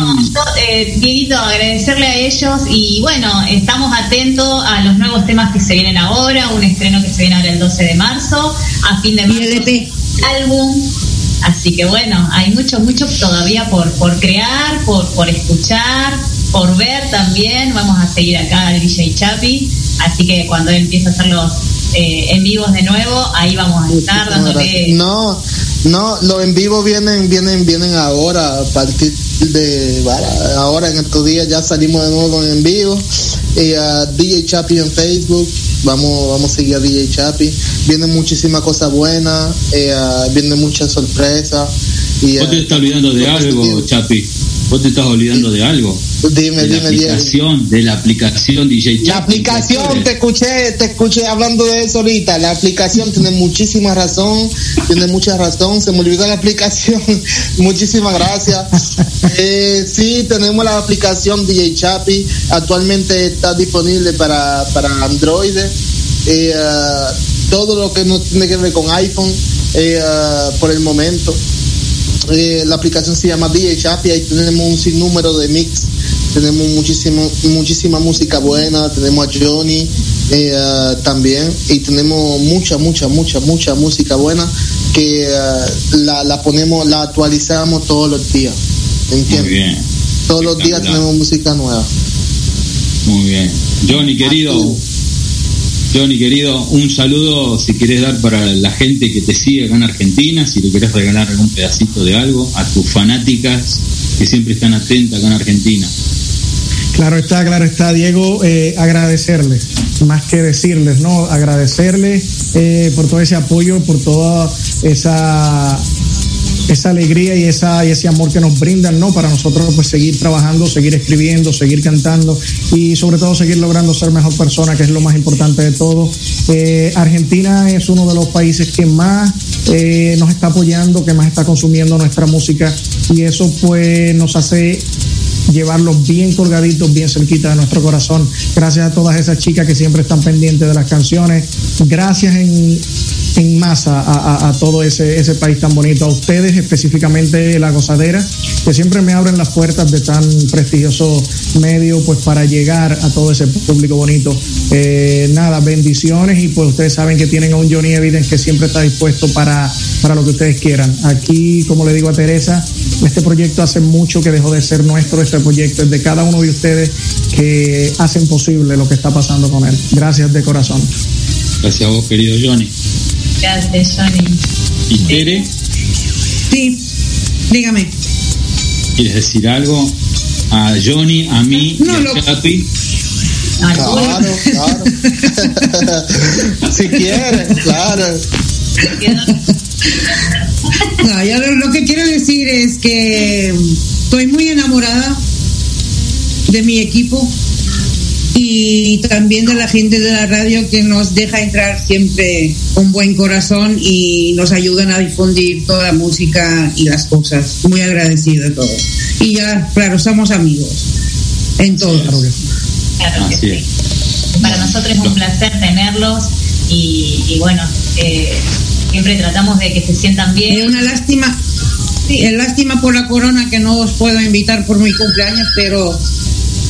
No, yo, eh, Dieguito, agradecerle a ellos y bueno, estamos atentos a los nuevos temas que se vienen ahora, un estreno que se viene ahora el 12 de marzo, a fin de marzo el EP. álbum, así que bueno, hay mucho, mucho todavía por, por crear, por, por escuchar, por ver también, vamos a seguir acá al DJ Chapi, así que cuando él empiece a hacer los eh, en vivos de nuevo, ahí vamos a estar dándole... No, no, los en vivo vienen, vienen, vienen ahora, a partir de ahora en estos días ya salimos de nuevo con en vivo. Y a DJ Chapi en Facebook, vamos, vamos a seguir a DJ Chapi. Vienen muchísimas cosas buenas, eh, ah, vienen muchas sorpresas. Y, te ah, estás olvidando de algo. Chapi. Vos te estás olvidando de algo. Dime, de la dime, Diego. aplicación, de la aplicación DJ La aplicación, te escuché, te escuché hablando de eso ahorita. La aplicación tiene muchísima razón, tiene mucha razón. Se me olvidó la aplicación. Muchísimas gracias. Eh, sí, tenemos la aplicación DJ Chapi. Actualmente está disponible para, para Android. Eh, ah, todo lo que no tiene que ver con iPhone eh, por el momento. Eh, la aplicación se llama DJ Chapi, ahí tenemos un sinnúmero de mix, tenemos muchísimo, muchísima música buena, tenemos a Johnny eh, también, y tenemos mucha, mucha, mucha, mucha música buena que ah, la, la ponemos, la actualizamos todos los días, Muy ¿entiendes? bien. Todos los días tenemos música nueva. Muy bien. Johnny, querido. Johnny, querido, un saludo si querés dar para la gente que te sigue acá en Argentina, si le querés regalar algún pedacito de algo, a tus fanáticas que siempre están atentas acá en Argentina. Claro está, claro está, Diego, eh, agradecerles, más que decirles, ¿no? Agradecerles eh, por todo ese apoyo, por toda esa esa alegría y esa y ese amor que nos brindan, ¿no? Para nosotros pues seguir trabajando, seguir escribiendo, seguir cantando y sobre todo seguir logrando ser mejor persona, que es lo más importante de todo. Eh, Argentina es uno de los países que más eh, nos está apoyando, que más está consumiendo nuestra música y eso pues nos hace llevarlos bien colgaditos, bien cerquita de nuestro corazón. Gracias a todas esas chicas que siempre están pendientes de las canciones. Gracias en, en masa a, a- todo ese, ese país tan bonito. A ustedes, específicamente La Gozadera, que siempre me abren las puertas de tan prestigioso medio, pues para llegar a todo ese público bonito. Eh, nada, bendiciones y pues ustedes saben que tienen a un Johnny Evidence que siempre está dispuesto para, para lo que ustedes quieran. Aquí, como le digo a Teresa, este proyecto hace mucho que dejó de ser nuestro, este proyecto es de cada uno de ustedes que hacen posible lo que está pasando con él. Gracias de corazón. Gracias a vos, querido Johnny. Gracias, Johnny. ¿Y Tere, Sí, dígame. quieres decir algo? A Johnny, a mí No, y lo- a Chapi. Claro, claro. si quieres, claro. No, yo lo, lo que quiero decir es que estoy muy enamorada de mi equipo y también de la gente de la radio que nos deja entrar siempre con buen corazón y nos ayudan a difundir toda la música y las cosas. Muy agradecido de todo. Y ya, claro, somos amigos en todo. Claro que sí. Claro que Así sí. Para nosotros es un placer tenerlos y, y bueno, eh, siempre tratamos de que se sientan bien. Es una lástima, es lástima por la corona que no os puedo invitar por mi cumpleaños, pero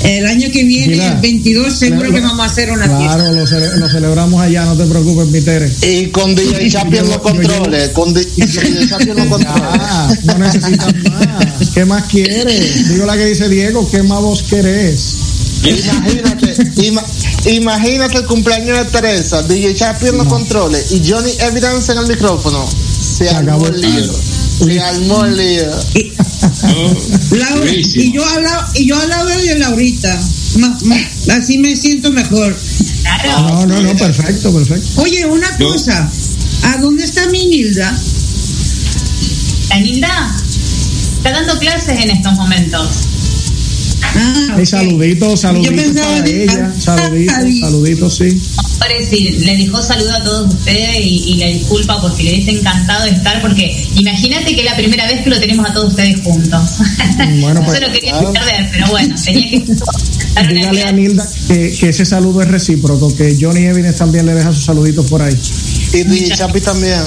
el año que viene, Mira, el 22, seguro lo- que vamos a hacer una fiesta. Claro, lo, cele- lo celebramos allá, no te preocupes, mi Tere. Y con DJ Chapi en los controles, con DJ Chapi en los controles. No necesitas más. ¿Qué más quieres? Digo la que dice Diego, ¿qué más vos querés? Imagínate, ima- imagínate el cumpleaños de Teresa, DJ Chapi en los controles y Johnny Evidence en el micrófono. Se, acabó el lío. Se armó el lío. Y, Oh, Laura- y yo hablaba y yo hablaba de Laurita. Ma- ma- así me siento mejor. Claro. No, no, no, perfecto, perfecto. Oye, una Yo- cosa. ¿A dónde está mi Nilda? La Nilda está dando clases en estos momentos. Ah, saluditos, saluditos Yo pensaba para ella. Saluditos, saluditos, sí. Ahora sí, le dijo saludo a todos ustedes y, y le disculpa porque le hubiese encantado estar, porque imagínate que es la primera vez que lo tenemos a todos ustedes juntos. Bueno, pues, Eso lo quería claro. perder, pero bueno, tenía que Dígale a. Nilda que, que ese saludo es recíproco, que Johnny Evidence también le deja sus saluditos por ahí. Y DJ Chapi también.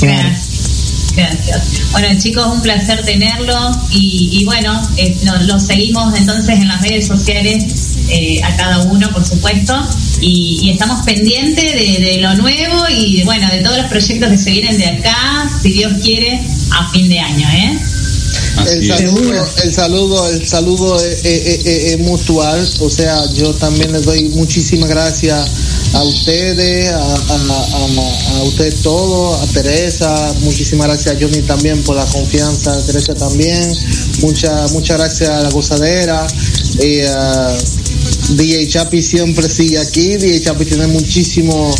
Gracias. Gracias. Bueno, chicos, un placer tenerlo y, y bueno, eh, lo- los seguimos entonces en las redes sociales eh, a cada uno, por supuesto, y, y estamos pendientes de, de lo nuevo y bueno, de todos los proyectos que se vienen de acá, si Dios quiere, a fin de año, ¿eh? El saludo, el saludo, el saludo es, es- es- es mutual. O sea, yo también les doy muchísimas gracias a ustedes, a, a, a- a ustedes todos, a Teresa, muchísimas gracias a Johnny también por la confianza, a Teresa también, muchas muchas gracias a la gozadera. a DJ Chapi siempre sigue aquí, DJ Chapi tiene muchísimo,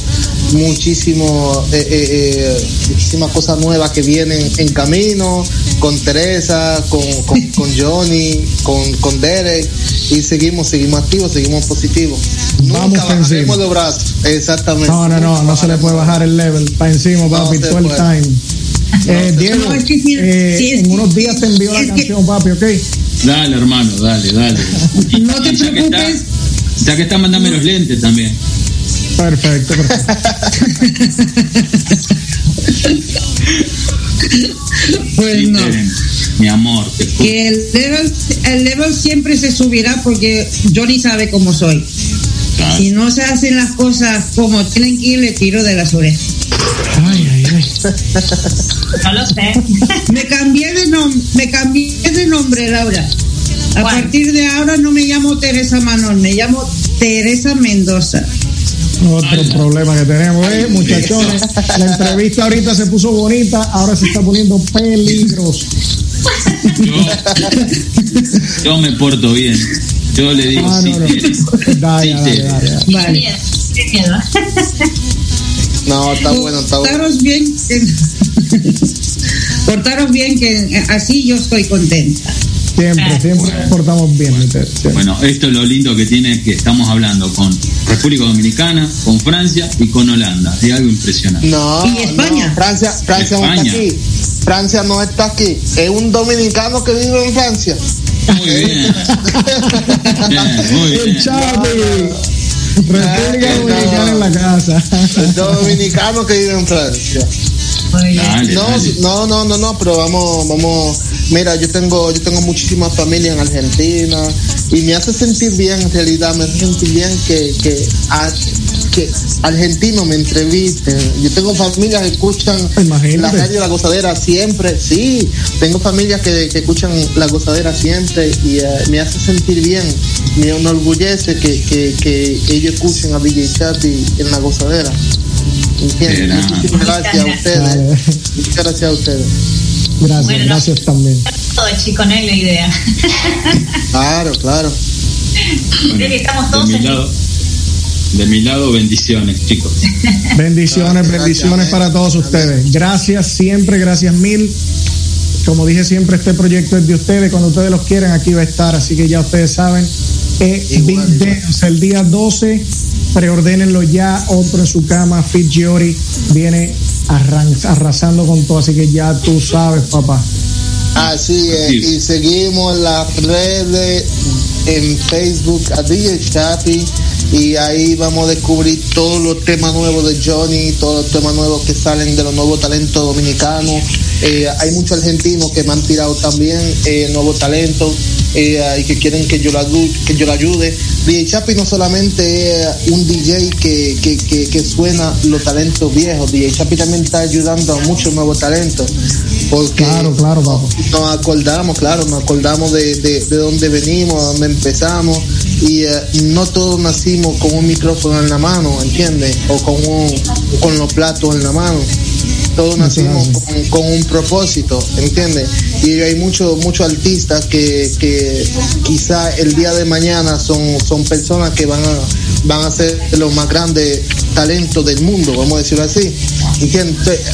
muchísimo, eh, eh, eh, muchísimas cosas nuevas que vienen en camino. Con Teresa, con, con, con Johnny, con, con Derek y seguimos, seguimos activos, seguimos positivos. Vamos Nunca pa' encima. los brazos, exactamente. No, no, no, no se le puede bajar el level. Para encima, papi, se todo el time. Eh, Diego, No, es que si- eh, en que- unos días te envío la canción, papi, ¿ok? Dale, hermano, dale, dale. No te y ya que está- preocupes. ya que está, mandame los lentes también. Perfecto, perfecto. Pues no. Mi amor. Que el level, el level siempre se subirá porque Johnny sabe cómo soy. Claro. Si no se hacen las cosas como tienen que ir, le tiro de las orejas. Ay, ay, ay. No lo sé. Me cambié de nombre, me cambié de nombre, Laura. A ¿Cuál? partir de ahora no me llamo Teresa Manón, me llamo Teresa Mendoza. Otro problema que tenemos, eh, muchachones. La entrevista ahorita se puso bonita, ahora se está poniendo peligrosa. Yo, yo me porto bien. Yo le digo Ah, sí, no, no. Dale, Sí, dale, dale, Vale. No, está bueno, está bueno. Portaros bien, que- portaros bien, que así yo estoy contenta. Siempre, siempre portamos bien, siempre. Bueno, esto es lo lindo que tiene que estamos hablando con República Dominicana, con Francia y con Holanda. Es algo impresionante. No, ¿Y España? no, Francia, Francia no está aquí. Francia no está aquí. Es un dominicano que vive en Francia. Muy bien. Bien, muy bien. República Ah, Dominicana en la casa. El dominicano que vive en Francia. Dale, No, dale. no, no, no, no, pero vamos, vamos. Mira, yo tengo, yo tengo muchísima familia en Argentina y me hace sentir bien, en realidad, me hace sentir bien que, que, a- que argentinos me entrevisten. Yo tengo familias que escuchan Imagínate. la radio La Gozadera siempre, sí, tengo familias que, que escuchan La Gozadera siempre y eh, me hace sentir bien, me enorgullece que, que, que ellos escuchen a DJ Chapi en La Gozadera. Grande. Muchísimas gracias a ustedes. Muchas gracias a ustedes. Gracias, Bueno, no. gracias también. Todo chico, no es la idea. Claro, claro. Creo que estamos de todos mi en lado, de mi lado, bendiciones, chicos. Bendiciones, Gracias, bendiciones gracias. para todos ustedes. Gracias siempre, gracias mil. Como dije siempre, este proyecto es de ustedes. Cuando ustedes los quieran, aquí va a estar. Así que ya ustedes saben. Eh, Igual, Big igual. Dance, el día 12, preordénenlo ya. Otro en su cama. Fit Giori viene arrasando con todo. Así que ya tú sabes, papá. Así es. Sí. Y seguimos en las redes, en Facebook, a DJ Chapi. Y ahí vamos a descubrir todos los temas nuevos de Johnny, todos los temas nuevos que salen de los nuevos talentos dominicanos. Eh, hay muchos argentinos que me han tirado también eh, nuevos talentos eh, y que quieren que yo ayu- que yo lo ayude. DJ Chapi no solamente es un DJ que, que, que, que suena los talentos viejos, DJ Chapi también está ayudando a muchos nuevos talentos. Porque Claro, claro, papá. nos acordamos, claro, nos acordamos de, de, de dónde venimos, de dónde empezamos y eh, no todos nacimos con un micrófono en la mano, ¿entiendes? O con, un, con los platos en la mano. Todos nacimos con, con un propósito, ¿entiendes? Y hay muchos muchos artistas que, que quizá el día de mañana son, son personas que van a, van a ser los más grandes talentos del mundo, vamos a decirlo así.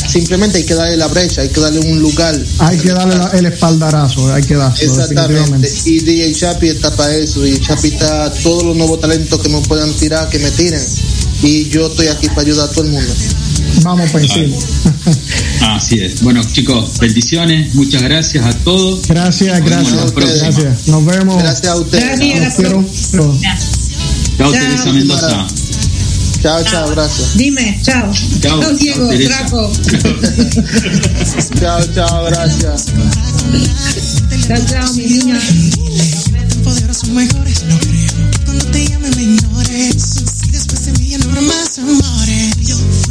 Simplemente hay que darle la brecha, hay que darle un lugar. Hay que darle la- el espaldarazo. Hay que darlo. Exactamente. Y DJ Chapi está para eso. Y Chapi está todos los nuevos talentos que me puedan tirar, que me tiren. Y yo estoy aquí para ayudar a todo el mundo. Vamos para encima. Así es. Bueno, chicos, bendiciones. Muchas gracias a todos. Gracias, Nos gracias. Gracias. Nos vemos. Gracias a ustedes. Gracias. Chao, Chao. Teresa Mendoza. Chao, chao, gracias. Dime, chao. Chao, Chao, Diego. Draco. Chao, chao, gracias. Chao, chao, mi niña. poderosos mejores, no creo que cuando te llame me ignores. Y después de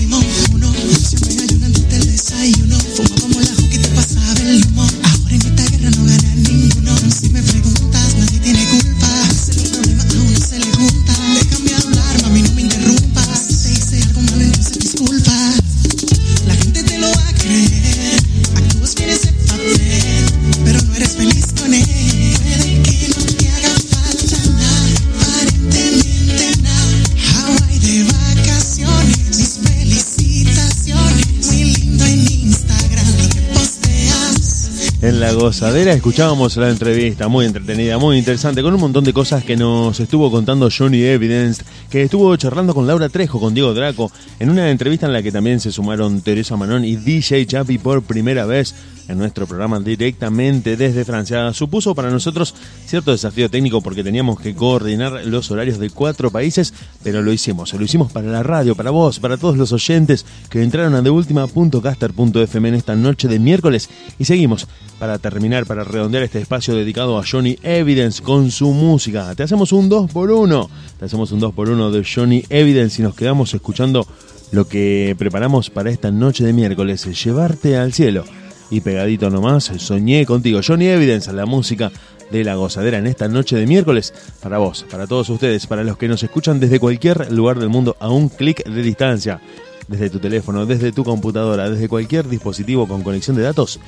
gozadera escuchábamos la entrevista, muy entretenida, muy interesante, con un montón de cosas que nos estuvo contando Johnny Evidence, que estuvo charlando con Laura Trejo, con Diego Draco, en una entrevista en la que también se sumaron Teresa Manón y DJ Chapi por primera vez en nuestro programa directamente desde Francia. Supuso para nosotros cierto desafío técnico porque teníamos que coordinar los horarios de cuatro países, pero lo hicimos. Lo hicimos para la radio, para vos, para todos los oyentes que entraron a deultima.caster.fm en esta noche de miércoles. Y seguimos para terminar, para redondear este espacio dedicado a Johnny Evidence con su música. Te hacemos un 2 por 1 Te hacemos un 2 por 1 de Johnny Evidence y nos quedamos escuchando lo que preparamos para esta noche de miércoles, llevarte al cielo y pegadito nomás, soñé contigo. Johnny Evidence, la música de la gozadera en esta noche de miércoles. Para vos, para todos ustedes, para los que nos escuchan desde cualquier lugar del mundo a un clic de distancia. Desde tu teléfono, desde tu computadora, desde cualquier dispositivo con conexión de datos.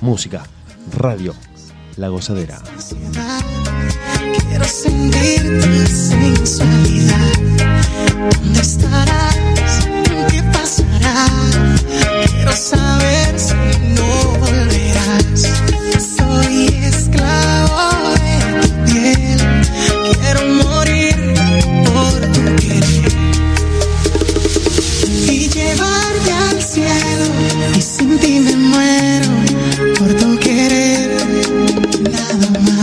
Música, radio, la gozadera. Quiero sentir tu sensualidad. ¿Dónde estarás? ¿Qué pasará? Quiero saber si no volverás. Soy esclavo de tu piel. Quiero Nada más.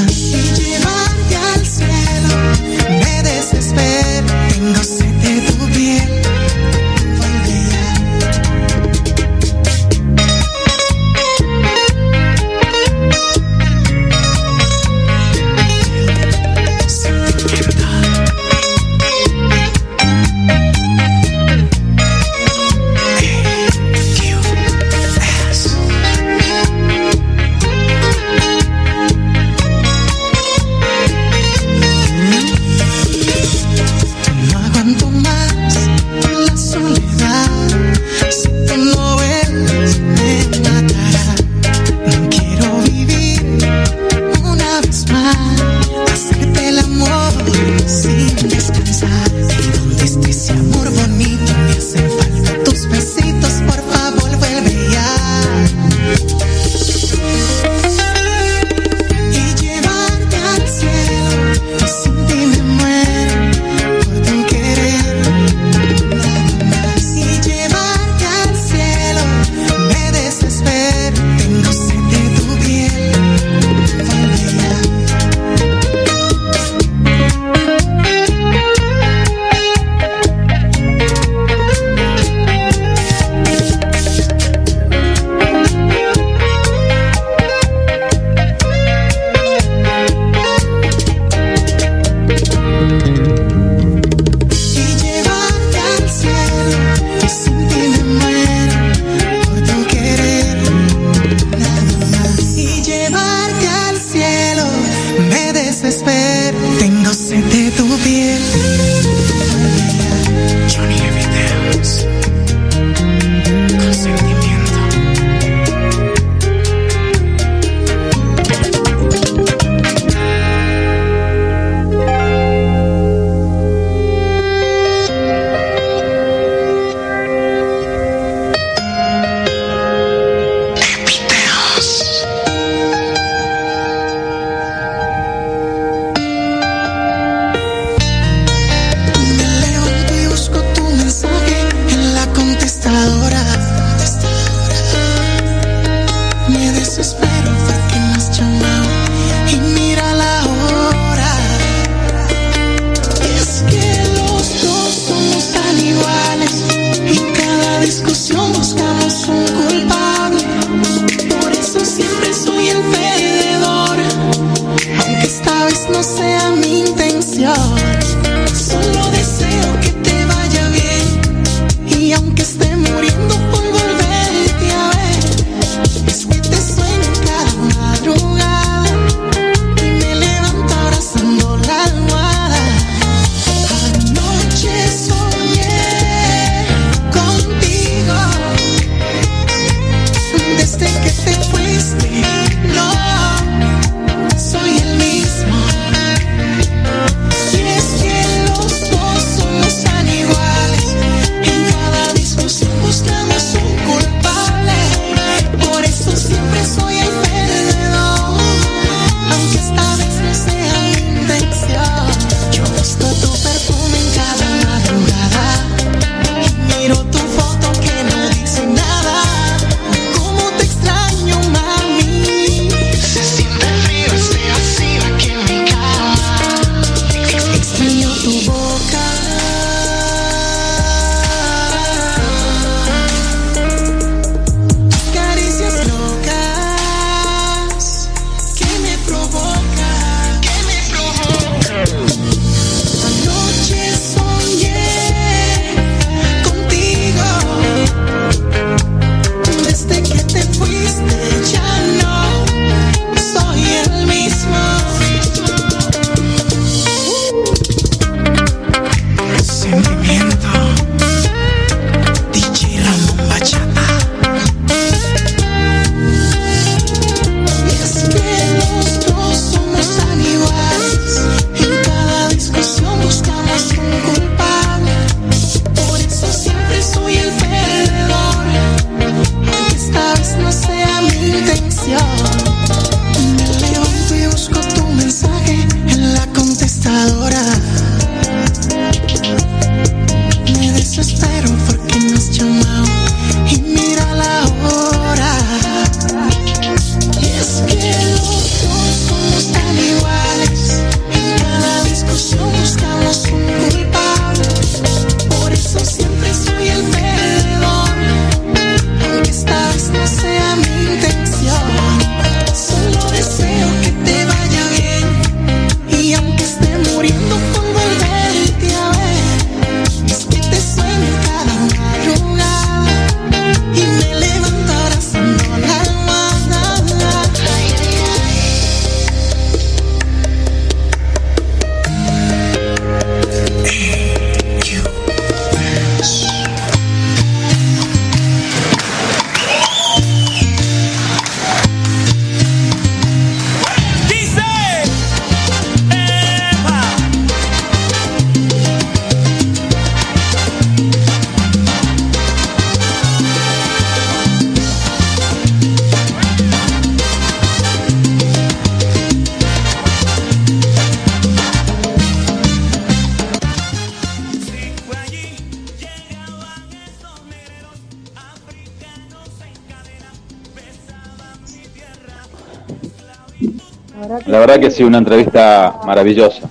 La verdad que ha sido una entrevista maravillosa.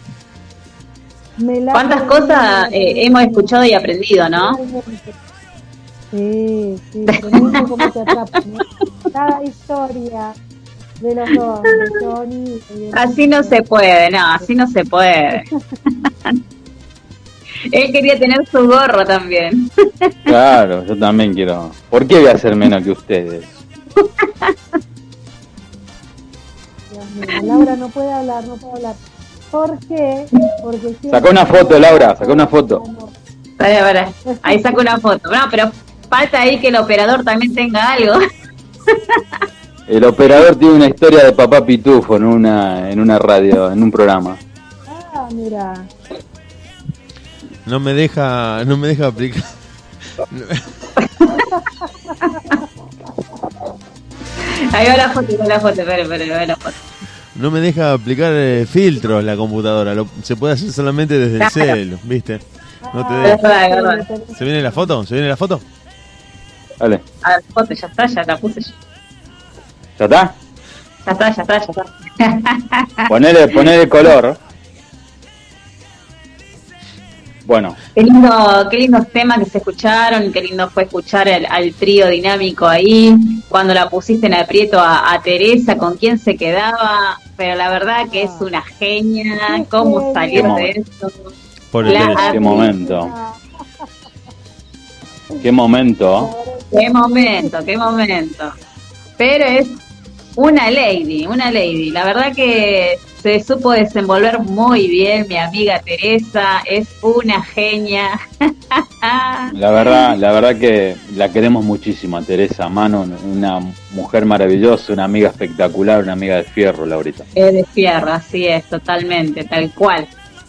¿Cuántas cosas eh, hemos escuchado y aprendido, no? Sí, sí, cómo te atrapa, ¿no? Cada historia de los dos, de Johnny y de Así no se puede, no, así no se puede. Él quería tener su gorro también. Claro, yo también quiero. ¿Por qué voy a ser menos que ustedes? Laura no puede hablar, no puede hablar. ¿Por qué? Porque Sacá una foto, Laura, sacá una foto. Ahí saco una foto. No, pero falta ahí que el operador también tenga algo. El operador tiene una historia de papá Pitufo en una, en una radio, en un programa. Ah, mira. No me deja, no me deja aplicar. Ahí va la foto, ahí va la foto, espera, espera, ahí va la foto. No me deja aplicar eh, filtros la computadora. Lo- se puede hacer solamente desde el Claro. cel, ¿viste? No te Es deja. ¿Se viene la foto? ¿Se viene la foto? Dale, A ver, foto, ya está, ya la puse. yo. ¿ya está? Ya está, ya está, ya está. Ponele, ponele color. Bueno, Qué lindo, qué lindos temas que se escucharon, qué lindo fue escuchar al, al trío dinámico ahí, cuando la pusiste en aprieto a, a Teresa, con quién se quedaba, pero la verdad que es una genia, cómo salir de eso. Pobre La- Teresa. qué momento. Qué momento. Qué momento, qué momento. Pero es una lady, una lady. La verdad que se supo desenvolver muy bien mi amiga Teresa, es una genia. La verdad, la verdad que la queremos muchísimo a Teresa Mano, una mujer maravillosa, una amiga espectacular, una amiga de fierro, Laurita. Es de fierro, así es, totalmente, tal cual.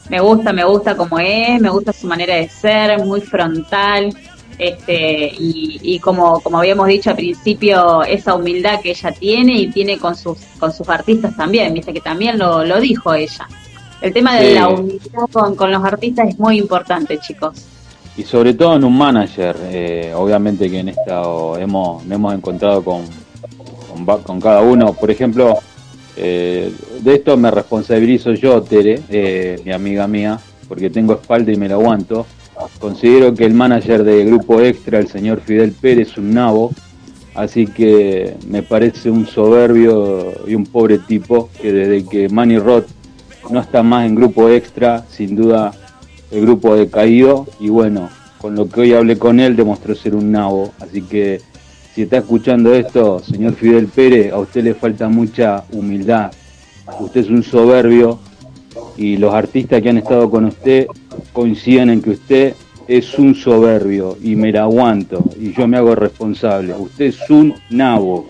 Me gusta, me gusta como es, me gusta su manera de ser, muy frontal, este, y, y como, como habíamos dicho al principio, esa humildad que ella tiene y tiene con sus, con sus artistas también, viste que también lo, lo dijo ella. El tema de Sí. la humildad con, con los artistas es muy importante, chicos. Y sobre todo en un manager, eh, obviamente que en esta o hemos, hemos encontrado con, con cada uno. Por ejemplo, eh, de esto me responsabilizo yo, Tere, eh, mi amiga mía, porque tengo espalda y me la aguanto. Considero que el manager de Grupo Extra, el señor Fidel Pérez, es un nabo, así que me parece un soberbio y un pobre tipo que desde que Manny Roth no está más en Grupo Extra, sin duda el grupo ha decaído y bueno, con lo que hoy hablé con él demostró ser un nabo, así que si está escuchando esto, señor Fidel Pérez, a usted le falta mucha humildad, usted es un soberbio y los artistas que han estado con usted coinciden en que usted es un soberbio y me la aguanto y yo me hago responsable, usted es un nabo,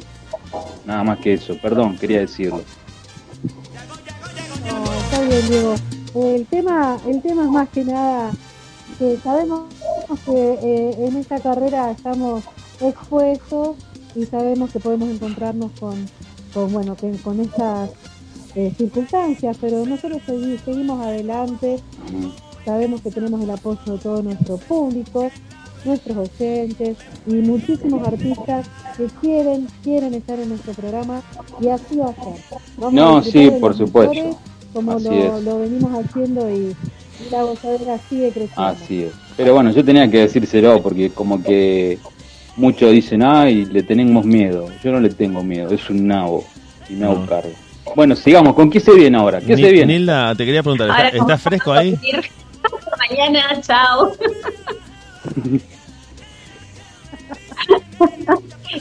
nada más que eso, perdón, quería decirlo. No, está bien, Diego. El tema, el tema es más que nada que sabemos que eh, en esta carrera estamos expuestos y sabemos que podemos encontrarnos con, con bueno, que, con estas eh, circunstancias, pero nosotros segui- seguimos adelante. Sabemos que tenemos el apoyo de todo nuestro público, nuestros oyentes y muchísimos artistas que quieren quieren estar en nuestro programa y así va a ser. Vamos No, a sí, por supuesto. mejores, como Así lo, es. lo venimos haciendo y, y la gozadera sigue creciendo. Así es. Pero bueno, yo tenía que decírselo porque como que muchos dicen, ay, le tenemos miedo. Yo no le tengo miedo, es un nabo y me hago No. cargo. Bueno, sigamos. ¿Con qué se viene ahora? ¿Qué Ni- se viene? Nilda, te quería preguntar, Ahora ¿está, está vamos fresco ahí? Mañana, chao.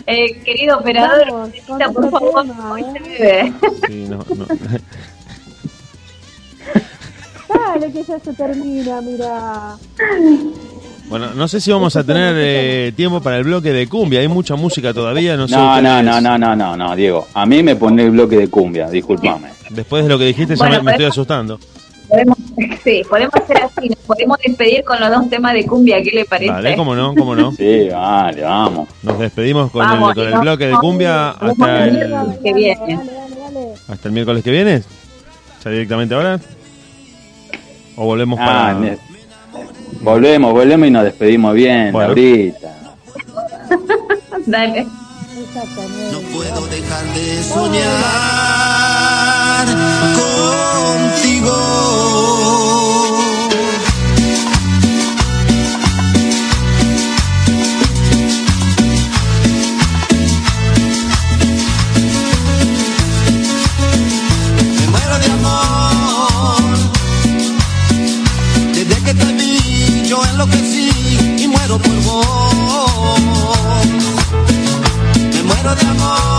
Eh, querido operador, Vamos, necesita, por favor, tema, hoy ¿eh? se bebe. Sí, no, no. Dale, que ya se termina, mira. Bueno, no sé si vamos a tener eh, tiempo para el bloque de cumbia. Hay mucha música todavía. No, sé No, no, no, no, no, no, no, Diego. A mí me pone el bloque de cumbia, discúlpame. Después de lo que dijiste, ya Bueno, me, me estoy podemos- asustando. Podemos, sí, podemos hacer así, nos podemos despedir con los dos temas de cumbia, ¿qué le parece? Vale, cómo no, cómo no. Sí, vale, vamos. Nos despedimos con, Vamos, el, con el bloque de cumbia hasta el, ir que viene. Dale, dale, dale. hasta el miércoles que viene. ¿Ya directamente ahora? ¿O volvemos Ah, para.? ne- volvemos, volvemos y nos despedimos bien, Bueno. Laurita. Dale. No puedo dejar de soñar contigo. Me muero de amor. Desde que te vi, yo enloquecí y muero por vos. Me muero de amor.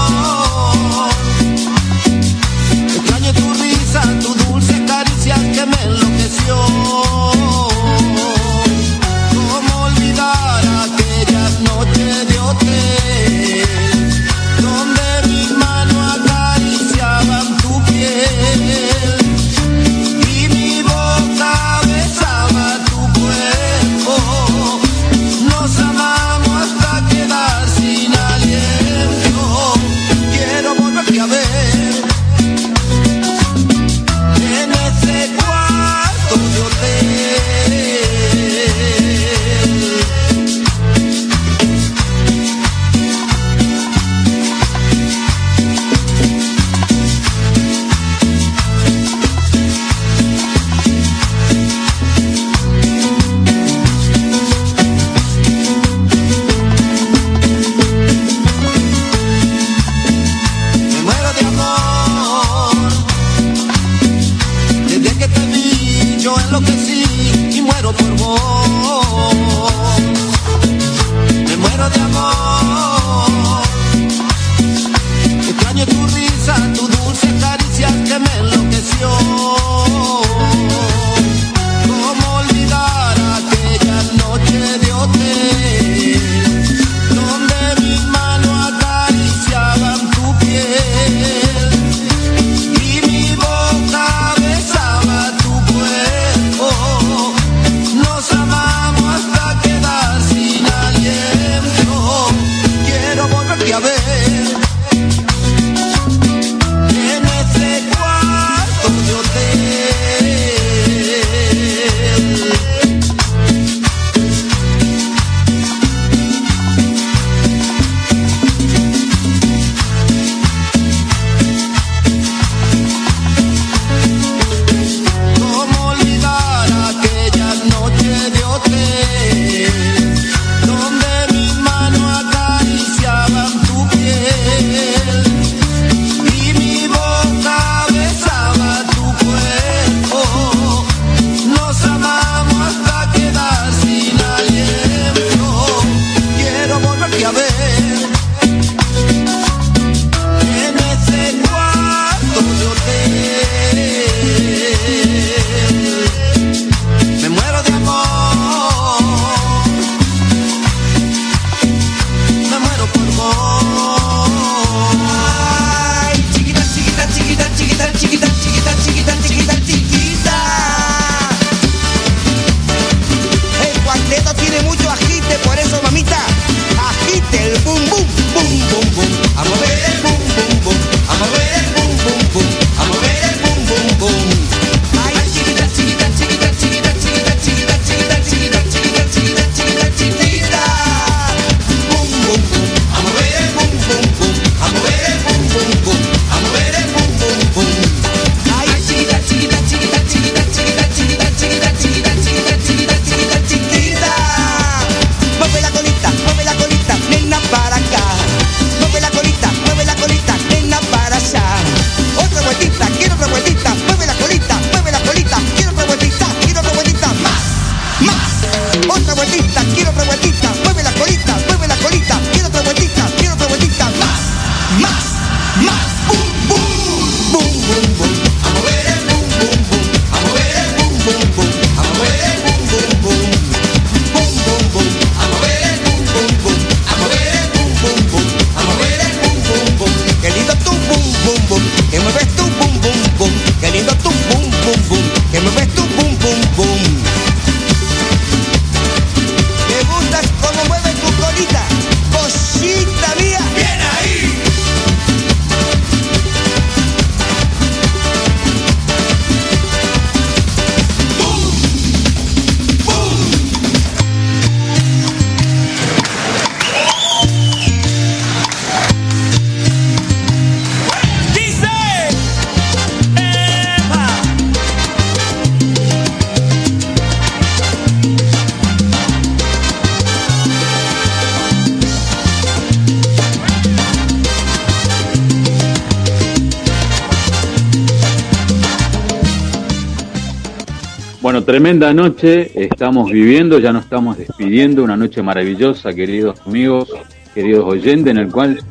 Tremenda noche estamos viviendo, ya nos estamos despidiendo, una noche maravillosa, queridos amigos, queridos oyentes, en el cual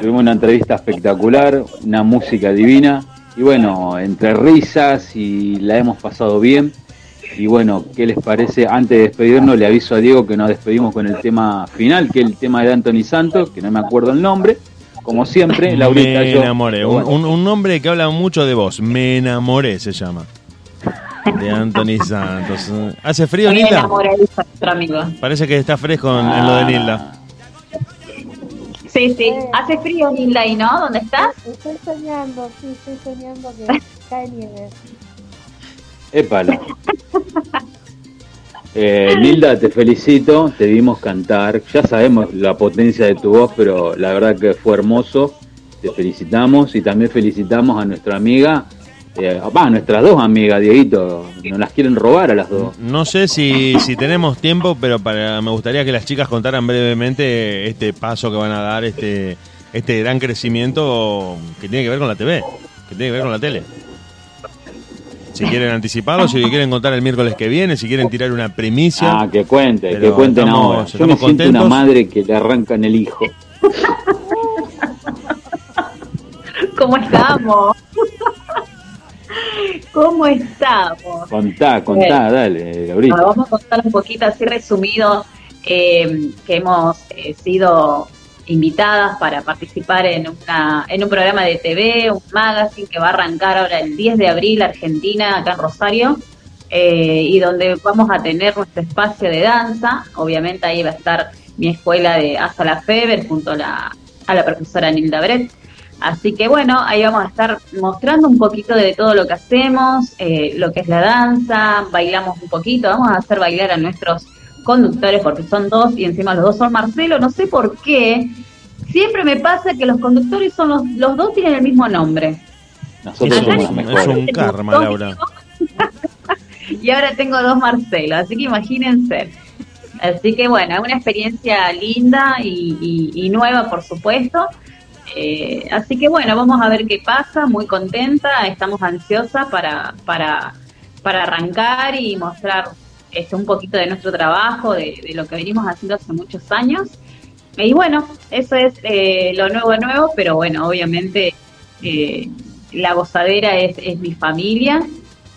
tuvimos una entrevista espectacular, una música divina, y bueno, entre risas y la hemos pasado bien. Y bueno, ¿qué les parece? Antes de despedirnos, le aviso a Diego que nos despedimos con el tema final, que es el tema de Anthony Santos, que no me acuerdo el nombre. Como siempre, Laurita, Me yo- enamoré. Un, un- un nombre que habla mucho de vos. Me enamoré se llama. De Anthony Santos. ¿Hace frío, Me Nilda? enamoradiza nuestro amigo. Parece que está fresco en, en lo de Nilda. Sí, sí. Hace frío, Nilda, ahí, ¿no? ¿Dónde estás? Estoy soñando, sí, estoy soñando que cae nieve. Épale. Eh, Nilda, te felicito, te vimos cantar. Ya sabemos la potencia de tu voz, pero la verdad que fue hermoso. Te felicitamos y también felicitamos a nuestra amiga, eh, nuestras dos amigas, Dieguito. Nos las quieren robar a las dos. No sé si, si tenemos tiempo, pero para me gustaría que las chicas contaran brevemente este paso que van a dar, este, este gran crecimiento que tiene que ver con la TV, que tiene que ver con la tele. Si quieren anticiparlo, si quieren contar el miércoles que viene, si quieren tirar una primicia. Ah, que cuente, que cuenten estamos- ahora. Yo me siento una madre que le arrancan el hijo. ¿Cómo estamos? ¿Cómo estamos? Contá, contá, Bueno. dale. Bueno, vamos a contar un poquito así resumido eh, que hemos eh, sido invitadas para participar en, una, en un programa de TV, un magazine que va a arrancar ahora el 10 de abril, Argentina, acá en Rosario, eh, y donde vamos a tener nuestro espacio de danza. Obviamente ahí va a estar mi escuela de Hasta la Feber junto a la, a la profesora Nilda Brett. Así que bueno, ahí vamos a estar mostrando un poquito de todo lo que hacemos, eh, lo que es la danza, bailamos un poquito, vamos a hacer bailar a nuestros conductores porque son dos y encima los dos son Marcelo, no sé por qué. Siempre me pasa que los conductores son los, los dos tienen el mismo nombre. Nosotros Es somos un, es karma, Laura. Y ahora tengo dos Marcelo, así que imagínense. Así que bueno, es una experiencia linda y, y- y nueva, por supuesto. Eh, así que bueno, vamos a ver qué pasa, muy contenta, estamos ansiosas para, para, para arrancar y mostrar este, un poquito de nuestro trabajo, de, lo que venimos haciendo hace muchos años. Y bueno, eso es eh, lo nuevo nuevo, pero bueno, obviamente eh, la gozadera es, es mi familia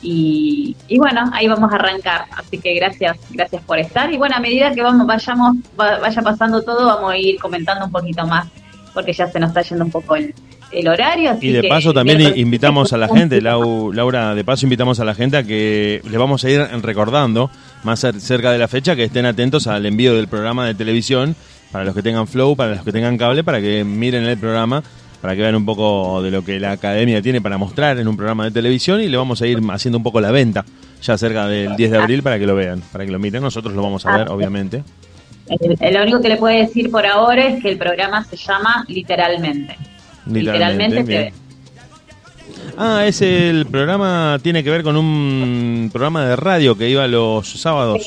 y, y bueno, ahí vamos a arrancar. Así que gracias, gracias por estar. Y bueno, a medida que vamos, vayamos, va- vaya pasando todo, vamos a ir comentando un poquito más, porque ya se nos está yendo un poco el, el horario. así Y de que paso también invitamos a la gente, Lau- Laura, de paso invitamos a la gente a que le vamos a ir recordando más cer- cerca de la fecha que estén atentos al envío del programa de televisión para los que tengan flow, para los que tengan cable, para que miren el programa, para que vean un poco de lo que la academia tiene para mostrar en un programa de televisión y le vamos a ir haciendo un poco la venta ya cerca del 10 de abril para que lo vean, para que lo miren. Nosotros lo vamos a ver, obviamente. Lo único que le puedo decir por ahora es que el programa se llama Literalmente. Literalmente. TV. Ah, es el programa, tiene que ver con un programa de radio que iba los sábados.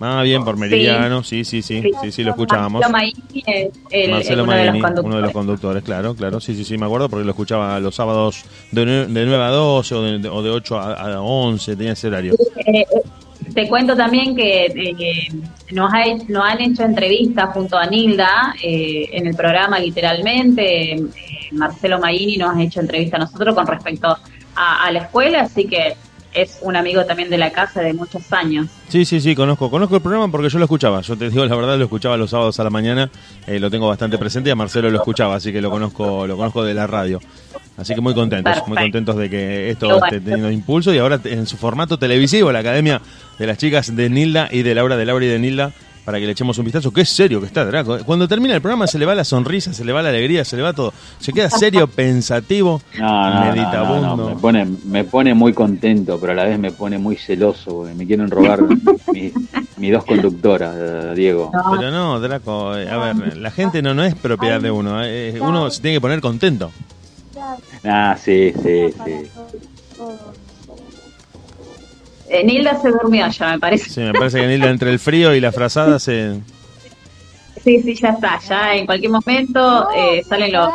Ah, bien, por Meridiano, sí, sí, sí, sí, sí, lo escuchábamos. Marcelo Maini es el- Marcelo uno de los Maini, conductores. uno de los conductores, claro, claro, sí, sí, sí, me acuerdo porque lo escuchaba los sábados de, de 9 a 12 o de, o de 8 a, a 11, tenía ese horario. Eh, eh, te cuento también que eh, nos, ha- nos han hecho entrevistas junto a Nilda eh, en el programa literalmente. eh, Marcelo Maini nos ha hecho entrevista a nosotros con respecto a, a la escuela, así que es un amigo también de la casa de muchos años. Sí, sí, sí, conozco, conozco el programa porque yo lo escuchaba. Yo te digo la verdad, lo escuchaba los sábados a la mañana, eh, lo tengo bastante presente y a Marcelo lo escuchaba, así que lo conozco, lo conozco de la radio. Así que muy contentos, muy contentos de que esto bueno. esté teniendo impulso y ahora en su formato televisivo, la Academia de las Chicas de Nilda y de Laura, de Laura y de Nilda, para que le echemos un vistazo. Qué serio que está Draco. Cuando termina el programa se le va la sonrisa, se le va la alegría, se le va todo. Se queda serio, pensativo, No, no, no, meditabundo. no, no, me, pone, me pone muy contento, pero a la vez me pone muy celoso, porque me quieren robar mi- mis dos conductoras, Diego. Pero no, Draco, eh, a ver, la gente no, no es propiedad de uno, eh, uno se tiene que poner contento. Ah, sí, sí, sí. Eh, Nilda se durmió ya, me parece. Sí, me parece que Nilda entre el frío y la frazada se... Sí, sí, ya está. Ya en cualquier momento eh, salen los,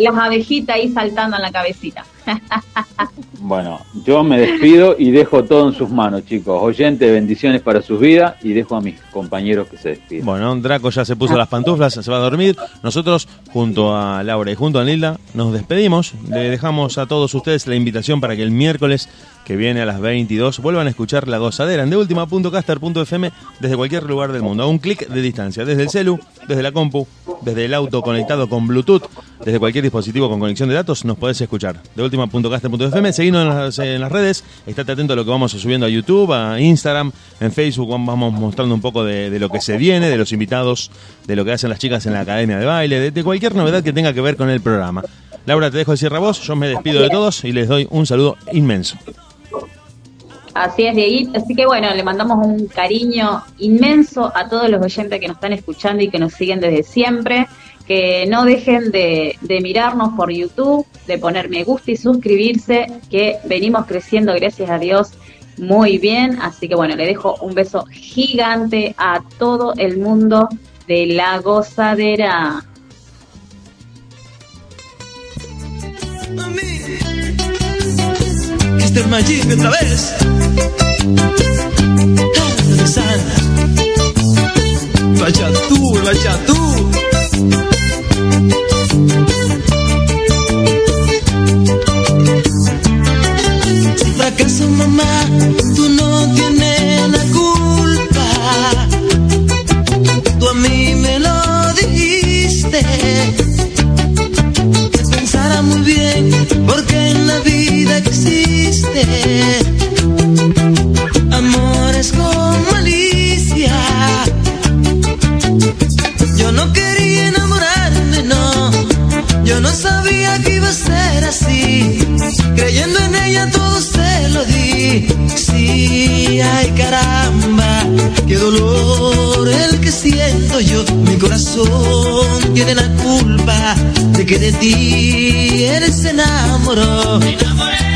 las abejitas ahí saltando en la cabecita. Bueno, yo me despido y dejo todo en sus manos, chicos. Oyente, bendiciones para sus vidas y dejo a mis compañeros que se despidan. Bueno, Draco ya se puso las pantuflas, se va a dormir. Nosotros, junto a Laura y junto a Nilda, nos despedimos. Le dejamos a todos ustedes la invitación para que el miércoles que viene a las 22 vuelvan a escuchar La Gozadera en deultima.caster.fm desde cualquier lugar del mundo, a un clic de distancia, desde el celu, desde la compu, desde el auto conectado con Bluetooth, desde cualquier dispositivo con conexión de datos, nos podés escuchar. Deultima.caster.fm, seguinos en en las redes, estate atento a lo que vamos subiendo a YouTube, a Instagram, en Facebook, vamos mostrando un poco de, de lo que se viene, de los invitados, de lo que hacen las chicas en la academia de baile, de, de cualquier novedad que tenga que ver con el programa. Laura, te dejo el cierre a vos, yo me despido de todos y les doy un saludo inmenso. Así es, Dieguito. Así que bueno, le mandamos un cariño inmenso a todos los oyentes que nos están escuchando y que nos siguen desde siempre. Que no dejen de, de mirarnos por YouTube, de poner me gusta y suscribirse, que venimos creciendo, gracias a Dios, muy bien. Así que bueno, le dejo un beso gigante a todo el mundo de la gozadera. Mr. Magic otra vez. Vaya tú, vaya tú. Si fracaso mamá, tú no tienes la culpa. Tú a mí me lo dijiste que pensara muy bien, porque en la vida existe amores con malicia. Yo no quería enamorarme, no. Yo no sabía que iba a ser así. Creyendo en ella todo se lo di. Sí, ay caramba, qué dolor el que siento yo. Mi corazón tiene la culpa de que de ti él se enamoró. Me enamoré.